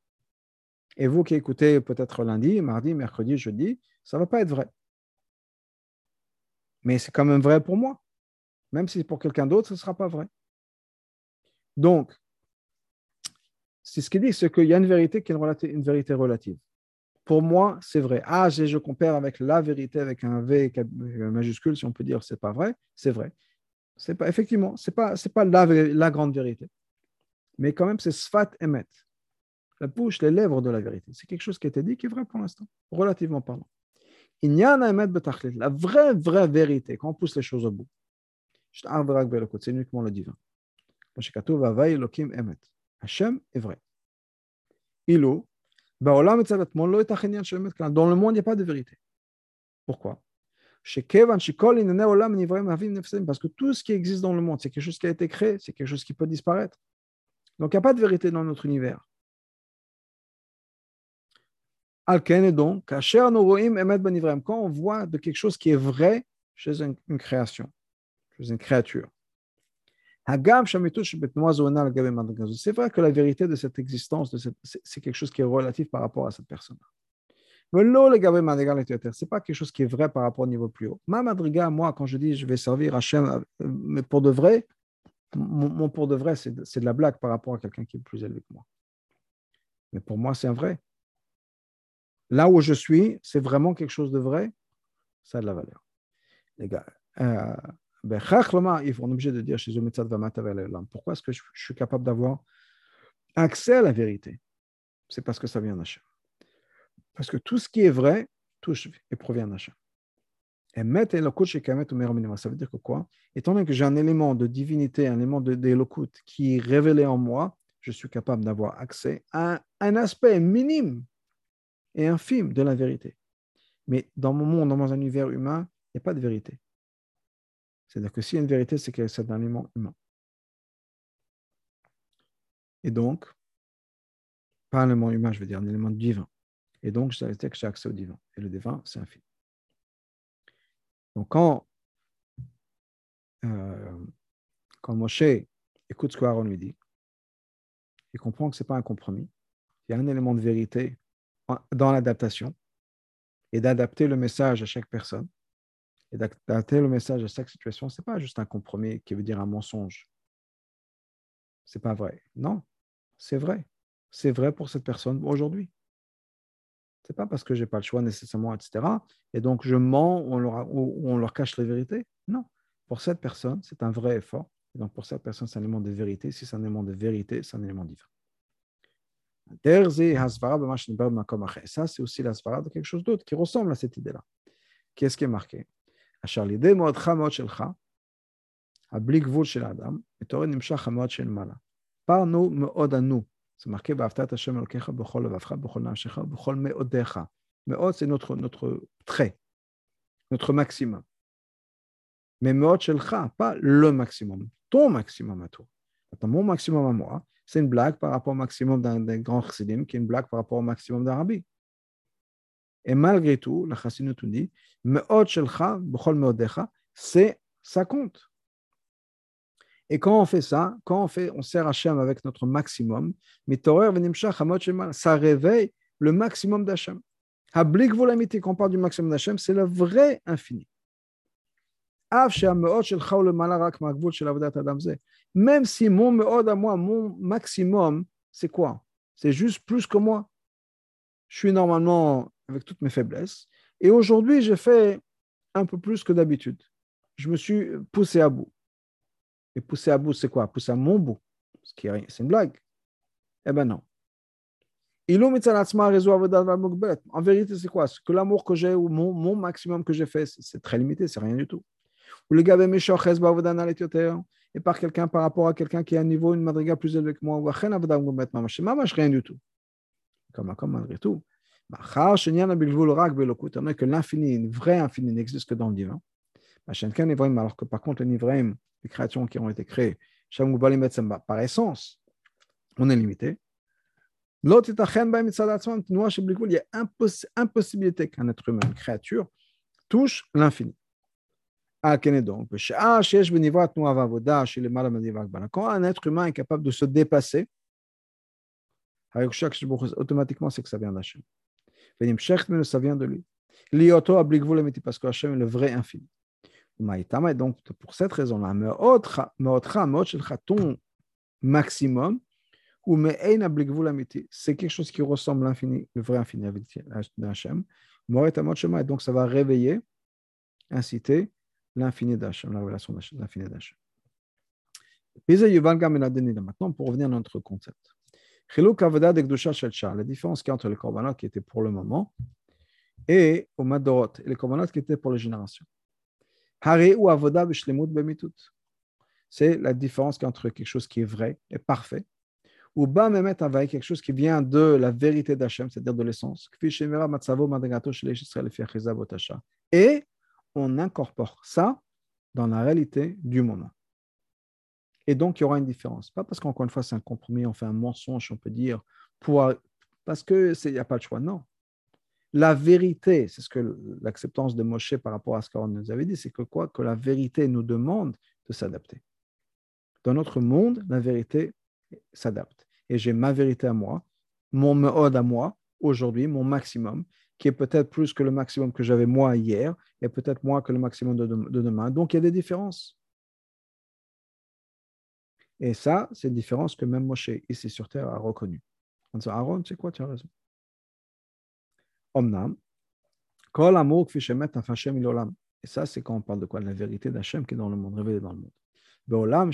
Et vous qui écoutez peut-être lundi, mardi, mercredi, jeudi, ça ne va pas être vrai. Mais c'est quand même vrai pour moi. Même si pour quelqu'un d'autre, ce ne sera pas vrai. Donc, c'est ce qu'il dit, c'est qu'il y a une vérité qui est une vérité relative pour moi, c'est vrai. Ah, je compare avec la vérité, avec un V majuscule, si on peut dire c'est pas vrai, c'est vrai. C'est pas, effectivement, c'est pas, c'est pas la, la, grande vérité. Mais quand même, c'est sfat emet. La bouche, les lèvres de la vérité. C'est quelque chose qui a été dit qui est vrai pour l'instant, relativement parlant. La vraie, vraie vérité, quand on pousse les choses au bout. C'est uniquement le divin. Hachem est vrai. Ilo, dans le monde, il n'y a pas de vérité. Pourquoi? Parce que tout ce qui existe dans le monde, c'est quelque chose qui a été créé, c'est quelque chose qui peut disparaître. Donc, il n'y a pas de vérité dans notre univers. Donc, quand on voit de quelque chose qui est vrai chez une création, chez une créature, c'est vrai que la vérité de cette existence, c'est quelque chose qui est relatif par rapport à cette personne. Mais ce n'est pas quelque chose qui est vrai par rapport au niveau plus haut. Ma madriga, moi, quand je dis je vais servir Hachem, mais pour de vrai, mon, pour de vrai, c'est de, la blague par rapport à quelqu'un qui est plus élevé que moi. Mais pour moi, c'est un vrai. Là où je suis, c'est vraiment quelque chose de vrai, ça a de la valeur. Les gars, euh, ben, on est obligé de dire chez Pourquoi est-ce que je, suis capable d'avoir accès à la vérité? C'est parce que ça vient d'Hachem. Parce que tout ce qui est vrai touche et provient d'Hachem. Et ça veut dire que quoi? Étant donné que j'ai un élément de divinité, un élément d'élokut qui est révélé en moi, je suis capable d'avoir accès à un aspect minime et infime de la vérité. Mais dans mon monde, dans un univers humain, il n'y a pas de vérité. C'est-à-dire que s'il y a une vérité, c'est que c'est un élément humain. Et donc, pas un élément humain, je veux dire un élément divin. Et donc, veut dire que j'ai accès au divin. Et le divin, c'est infini. Donc, quand, euh, quand Moshe écoute ce qu'Aaron lui dit, il comprend que ce n'est pas un compromis. Il y a un élément de vérité dans l'adaptation et d'adapter le message à chaque personne Et d'adapter le message à chaque situation, ce n'est pas juste un compromis qui veut dire un mensonge. C'est pas vrai. Non, c'est vrai. C'est vrai pour cette personne aujourd'hui. C'est pas parce que j'ai pas le choix nécessairement, etc. Et donc je mens ou on leur, on leur cache la vérité. Non. Pour cette personne, c'est un vrai effort. Et donc pour cette personne, c'est un élément de vérité. Si c'est un élément de vérité, c'est un élément divin. Ça, c'est aussi la svara de quelque chose d'autre qui ressemble à cette idée-là. Qu'est-ce qui est marqué par nous, מאוד nous. C'est marqué בהפתעת השם אלוקיך בכל לבבך, בכל נפשך, בכל מאודיך. מאוד, c'est notre, notre trait, notre maximum. Mais מאוד שלך, pas le maximum, ton maximum à toi. Attends, mon maximum à moi, c'est une blague par rapport au maximum d'un grand chassidim, qui est une blague par rapport au maximum d'un rabbi. Et malgré tout, la chassidut nous dit, shelcha, me'odecha, c'est, ça compte. Et quand on fait ça, quand on fait, on sert Hachem avec notre maximum, ça réveille le maximum d'Hachem. Hablik volamité, quand on parle du maximum d'Hachem, c'est le vrai infini. Même si mon moi, mon maximum, c'est quoi? C'est juste plus que moi. Je suis normalement avec toutes mes faiblesses. Et aujourd'hui, j'ai fait un peu plus que d'habitude. Je me suis poussé à bout. Et pousser à bout, c'est quoi? Pousser à mon bout. C'est une blague. Eh bien non. En vérité, c'est quoi? Que l'amour que j'ai ou mon, mon, maximum que j'ai fait, c'est très limité, c'est rien du tout. Ou les gars, et par quelqu'un par rapport à quelqu'un qui a un niveau, une madriga plus élevé que moi, ou rien du tout. Comme, comme malgré tout. que l'infini, une vraie infini, n'existe que dans le divin. Alors que par contre, le nivraim, les créations qui ont été créées, par essence, on est limité. Est il y a impossibilité qu'un être humain, une créature, touche l'infini. Quand un être humain est capable de se dépasser, automatiquement, c'est que ça vient d'Hachem. Ça vient de lui. Parce que Hachem est le vrai infini. Et donc, pour cette raison-là, ton maximum, c'est quelque chose qui ressemble à l'infini, le vrai infini d'Hachem. Et donc, ça va réveiller, inciter l'infini d'Hachem, la révélation de l'infini d'Hachem. Maintenant, pour revenir à notre concept. La différence qu'il y a entre les korbanot qui étaient pour le moment et au Madorot, les korbanot qui étaient pour les générations. C'est la différence entre quelque chose qui est vrai et parfait, ou bas avec quelque chose qui vient de la vérité d'Hachem, c'est-à-dire de l'essence. Et on incorpore ça dans la réalité du moment. Et donc, il y aura une différence. Pas parce qu'encore une fois, c'est un compromis, on fait un mensonge, on peut dire, parce qu'il n'y a pas de choix. Non. La vérité, c'est ce que l'acceptance de Moshe par rapport à ce qu'on nous avait dit, c'est que quoi? Que la vérité nous demande de s'adapter. Dans notre monde, la vérité s'adapte. Et j'ai ma vérité à moi, mon meod à moi, aujourd'hui, mon maximum, qui est peut-être plus que le maximum que j'avais moi hier, et peut-être moins que le maximum de, demain. Donc, il y a des différences. Et ça, c'est une différence que même Moshe, ici sur Terre, a reconnue. En disant, Aaron, c'est quoi, tu as raison? Omnam, Kol amour Hashem ilolam. Et ça, c'est quand on parle de quoi? La vérité d'Hachem qui est dans le monde, révélée dans le monde. Beolam,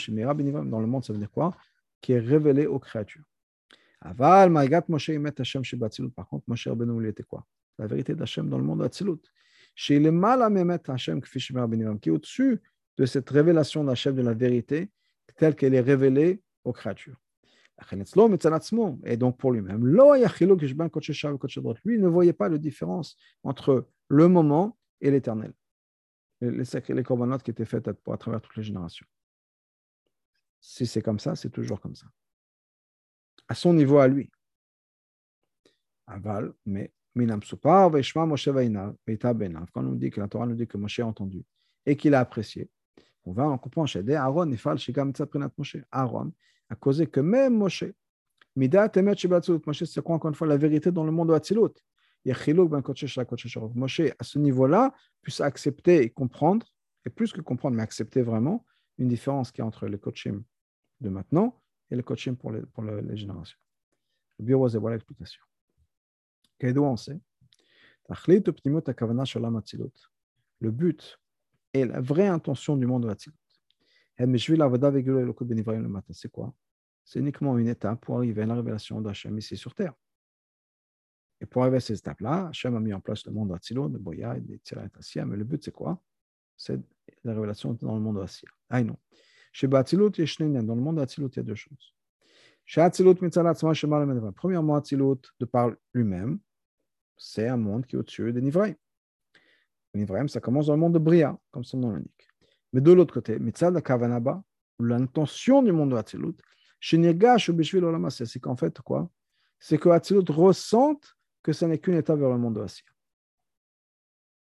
dans le monde, ça veut dire quoi? Qui est révélé aux créatures. Aval, Maigat Moshe Emet Hashem Shibatzilut. Par contre, Moshe Rabbeinu, il était quoi? La vérité d'Hachem dans le monde d'Atzilut. Chez les mal Hashem qui est au-dessus de cette révélation d'Hachem de la vérité telle qu'elle est révélée aux créatures. Et donc pour lui-même, lui ne voyait pas de différence entre le moment et l'éternel. Les, les corbanotes qui étaient faites à, travers toutes les générations. Si c'est comme ça, c'est toujours comme ça. À son niveau à lui. Aval, mais Quand on dit que la Torah nous dit que Moshe a entendu et qu'il a apprécié, on va en comprendre Aaron, a causé que même Moshe, Midat Emet Shibatzut, Moshe, c'est quoi encore une fois la vérité dans le monde de Hatzilut? Ben Moshe, à ce niveau-là, puisse accepter et comprendre, et plus que comprendre, mais accepter vraiment une différence qui est entre le coaching de maintenant et le coaching pour les, pour les générations. Le bureau, c'est voilà l'explication. Le but et la vraie intention du monde de l'Atzilut. C'est quoi C'est uniquement une étape pour arriver à la révélation d'Hachem ici sur Terre. Et pour arriver à ces étapes-là, Hachem a mis en place le monde d'Atsilut, de Boya et de Tzirat Mais le but, c'est quoi C'est la révélation dans le monde d'Assia. Ah non. Chez y a Dans le monde d'Atsilut, il y a deux choses. Premièrement, Atsilut, de par lui-même, c'est un monde qui est au-dessus des Nivraim. Les ça commence dans le monde de Bria, comme son nom l'indique. Mais de l'autre côté, Mitzad Kavanaba, l'intention du monde de Hatzilut, c'est qu'en fait, quoi? C'est que Hatzilut ressente que ce n'est qu'une étape vers le monde de Assia.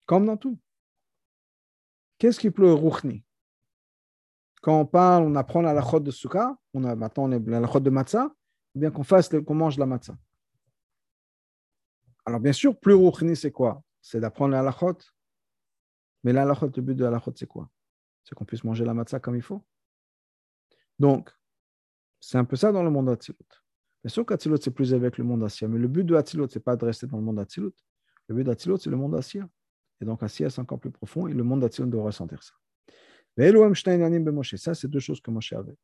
Comme dans tout. Qu'est-ce qui pleut Rouchni Quand on parle, on apprend la lachot de Sukkah, on a, maintenant on est la lachot de Matzah, bien qu'on fasse, qu'on mange la Matzah. Alors, bien sûr, plus rouchni, c'est quoi? C'est d'apprendre la halachot. Mais la halachot, le but de la halachot, c'est quoi? C'est qu'on puisse manger la matzah comme il faut. Donc, c'est un peu ça dans le monde Hatzilut. Bien sûr qu'Hatzilut, c'est plus avec le monde Assia, mais le but de Hatzilut, c'est pas de rester dans le monde Hatzilut. Le but d'Hatzilut, c'est le monde Assia. Et donc, Assia, c'est encore plus profond et le monde Hatzilut doit ressentir ça. Ça, c'est deux choses que Moshe avait.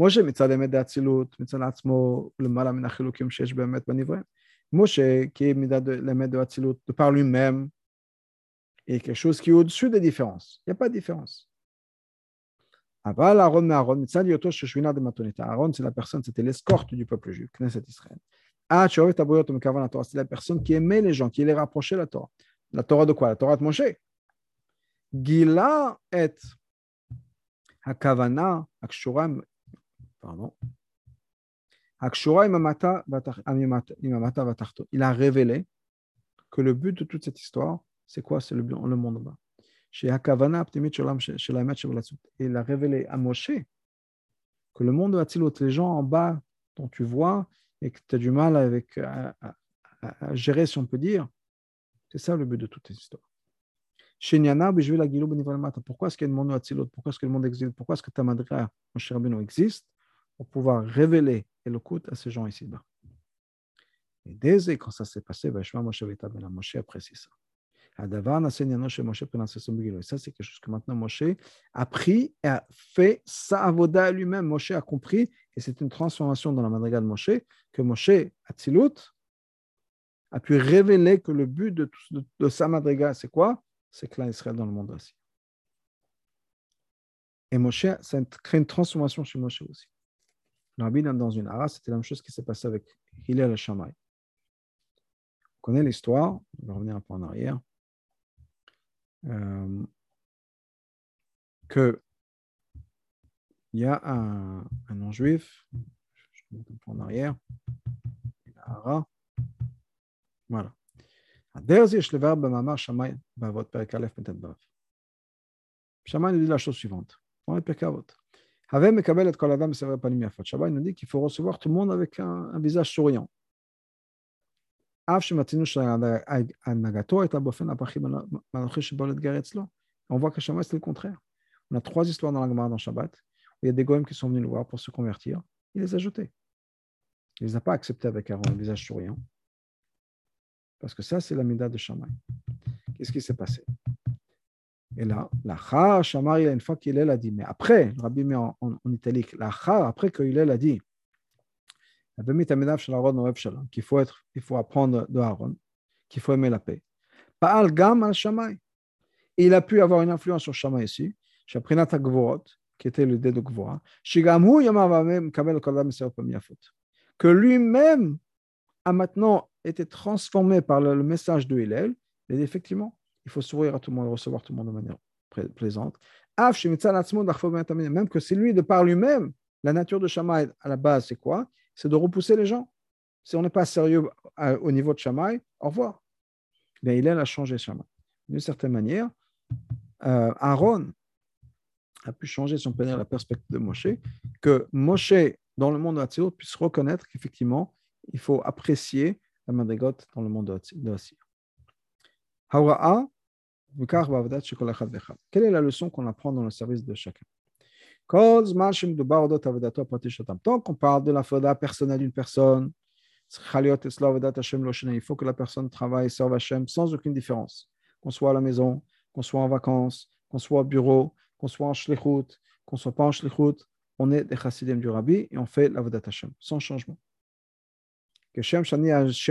Moshe, mitzad emet d'Hatzilut, mitzad atzmo, le mala min achilukim shesh be'emet b'nivrem. Moshe, qui est de de par lui-même, et quelque chose qui est au-dessus des différences. Il n'y a pas de différence. Aaron Aaron, c'est la personne, c'était l'escorte du peuple juif, Knesset Israël. Ah, c'est la personne qui aimait les gens, qui les rapprochait la Torah. La Torah de quoi? La Torah de Moshe. Gila et Hakavana, Akshuram, pardon. Il a révélé que le but de toute cette histoire, c'est quoi? C'est le, le monde bas. Il a révélé à Moshe que le monde de Hatzilut, les gens en bas dont tu vois et que tu as du mal avec, à, gérer, si on peut dire, c'est ça le but de toute cette histoire. Pourquoi est-ce qu'il y a le monde Pourquoi est-ce que le monde existe? Pourquoi est-ce que Tamadra, Moshe Rabbeinu, existe? Pour pouvoir révéler et le à ces gens ici-bas. Et dès quand ça s'est passé, Moshe apprécie ça. Ça, c'est quelque chose que maintenant Moshe a pris et a fait sa avoda lui-même. Moshe a compris, et c'est une transformation dans la madriga de Moshe, que Moshe, Atzilut, a pu révéler que le but de, de, sa madriga, c'est quoi? C'est que là, Israël dans le monde aussi. Et Moshe, ça crée une transformation chez Moshe aussi. Rabbi dans une hara, c'était la même chose qui s'est passée avec Hillel al-Shammai. On connaît l'histoire, on va revenir un peu en arrière, euh, que il y a un, un non-juif, je monte un peu en arrière, hara, voilà. Ben Shammai nous dit la chose suivante. On est Pekavot. Havem et nous dit qu'il faut recevoir tout le monde avec un, visage souriant. On voit que Shammai, c'est le contraire. On a trois histoires dans la Gemara dans Shabbat où il y a des goyim qui sont venus le voir pour se convertir. Il les a jetés. Il ne les a pas acceptés avec un visage souriant. Parce que ça, c'est la mida de Shammai. Qu'est-ce qui s'est passé? Et là, la Char, Shammai, une fois qu'il a dit, mais après, le rabbi met en, en, en italique, la Char, après qu'il a dit, qu'il faut, être, il faut apprendre de Aaron, qu'il faut aimer la paix. Al. Il a pu avoir une influence sur Shamay ici, Shaprinat Gvorot, qui était le dé de Gvora, que lui-même a maintenant été transformé par le, message de Hillel, et effectivement, il faut sourire à tout le monde recevoir tout le monde de manière plaisante. Même que c'est lui de par lui-même, la nature de Shammai à la base, c'est quoi? C'est de repousser les gens. Si on n'est pas sérieux au niveau de Shammai, au revoir. Mais il a changé Shammai. D'une certaine manière, euh, Aaron a pu changer, si on la perspective de Moshe, que Moshe, dans le monde de puisse reconnaître qu'effectivement, il faut apprécier la madrigot dans le monde de Asir. Quelle est la leçon qu'on apprend dans le service de chacun? Tant qu'on parle de la foda personnelle d'une personne, il faut que la personne travaille serve Hachem sans aucune différence. Qu'on soit à la maison, qu'on soit en vacances, qu'on soit au bureau, qu'on soit en shlichut, qu'on soit pas en shlichut, on est des chassidim du rabbi et on fait la vodat Hashem, sans changement. Que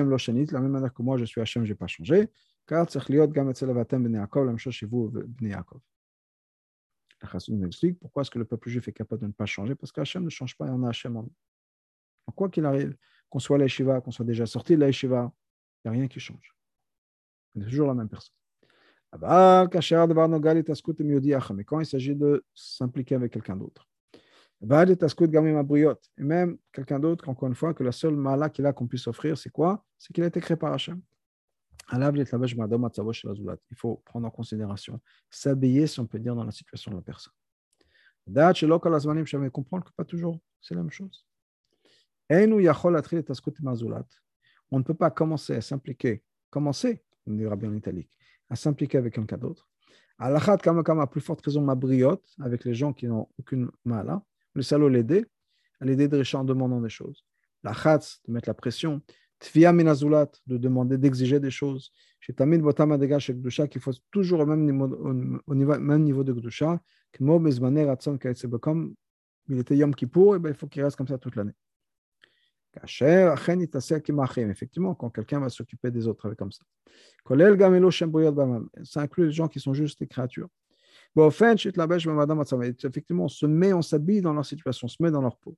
Lo Shanit, la même manière que moi je suis Hashem, je n'ai pas changé, la. La chassidim explique pourquoi est-ce que le peuple juif est capable de ne pas changer, parce qu'Hachem ne change pas et on a Hashem en nous. Quoi qu'il arrive, qu'on soit à qu'on soit déjà sorti de la il n'y a rien qui change. On est toujours la même personne. Mais quand il s'agit de s'impliquer avec quelqu'un d'autre, et même quelqu'un d'autre, encore une fois, que la seule mala qu'il a qu'on puisse offrir, c'est quoi? C'est qu'il a été créé par Hachem. Il faut prendre en considération, s'habiller, si on peut dire, dans la situation de la personne. comprendre que pas toujours, c'est la même chose. On ne peut pas commencer à s'impliquer, commencer, on dira bien en italique, à s'impliquer avec quelqu'un d'autre. Alachat kama kama, plus forte raison, ma briotte, avec les gens qui n'ont aucune mala. Le salaud l'aider, l'aider de en demandant des choses. La chatz, de mettre la pression. Tvia minazulat, de demander, d'exiger des choses. Chez Tamid Botama Dega chez Gdusha, qu'il faut toujours au même niveau, au niveau, même niveau de Gdusha. Comme il était Yom Kippour, et eh ben, il faut qu'il reste comme ça toute l'année. Effectivement, quand quelqu'un va s'occuper des autres comme ça. Ça inclut les gens qui sont juste des créatures. Effectivement, on se met, on s'habille dans leur situation, on se met dans leur peau.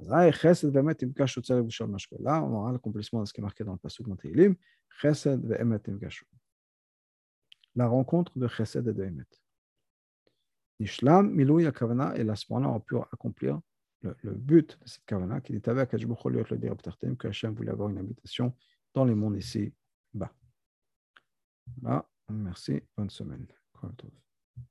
Là, on aura l'accomplissement de ce qui est marqué dans le passage de Teilim, Chesed. La rencontre de Chesed et de Emet. Nishlam milou kavana, et à ce moment-là, on pu accomplir le, but de cette kavana, qui est avec que Hachem voulait avoir une habitation dans les mondes ici bas. Bah, merci, bonne semaine.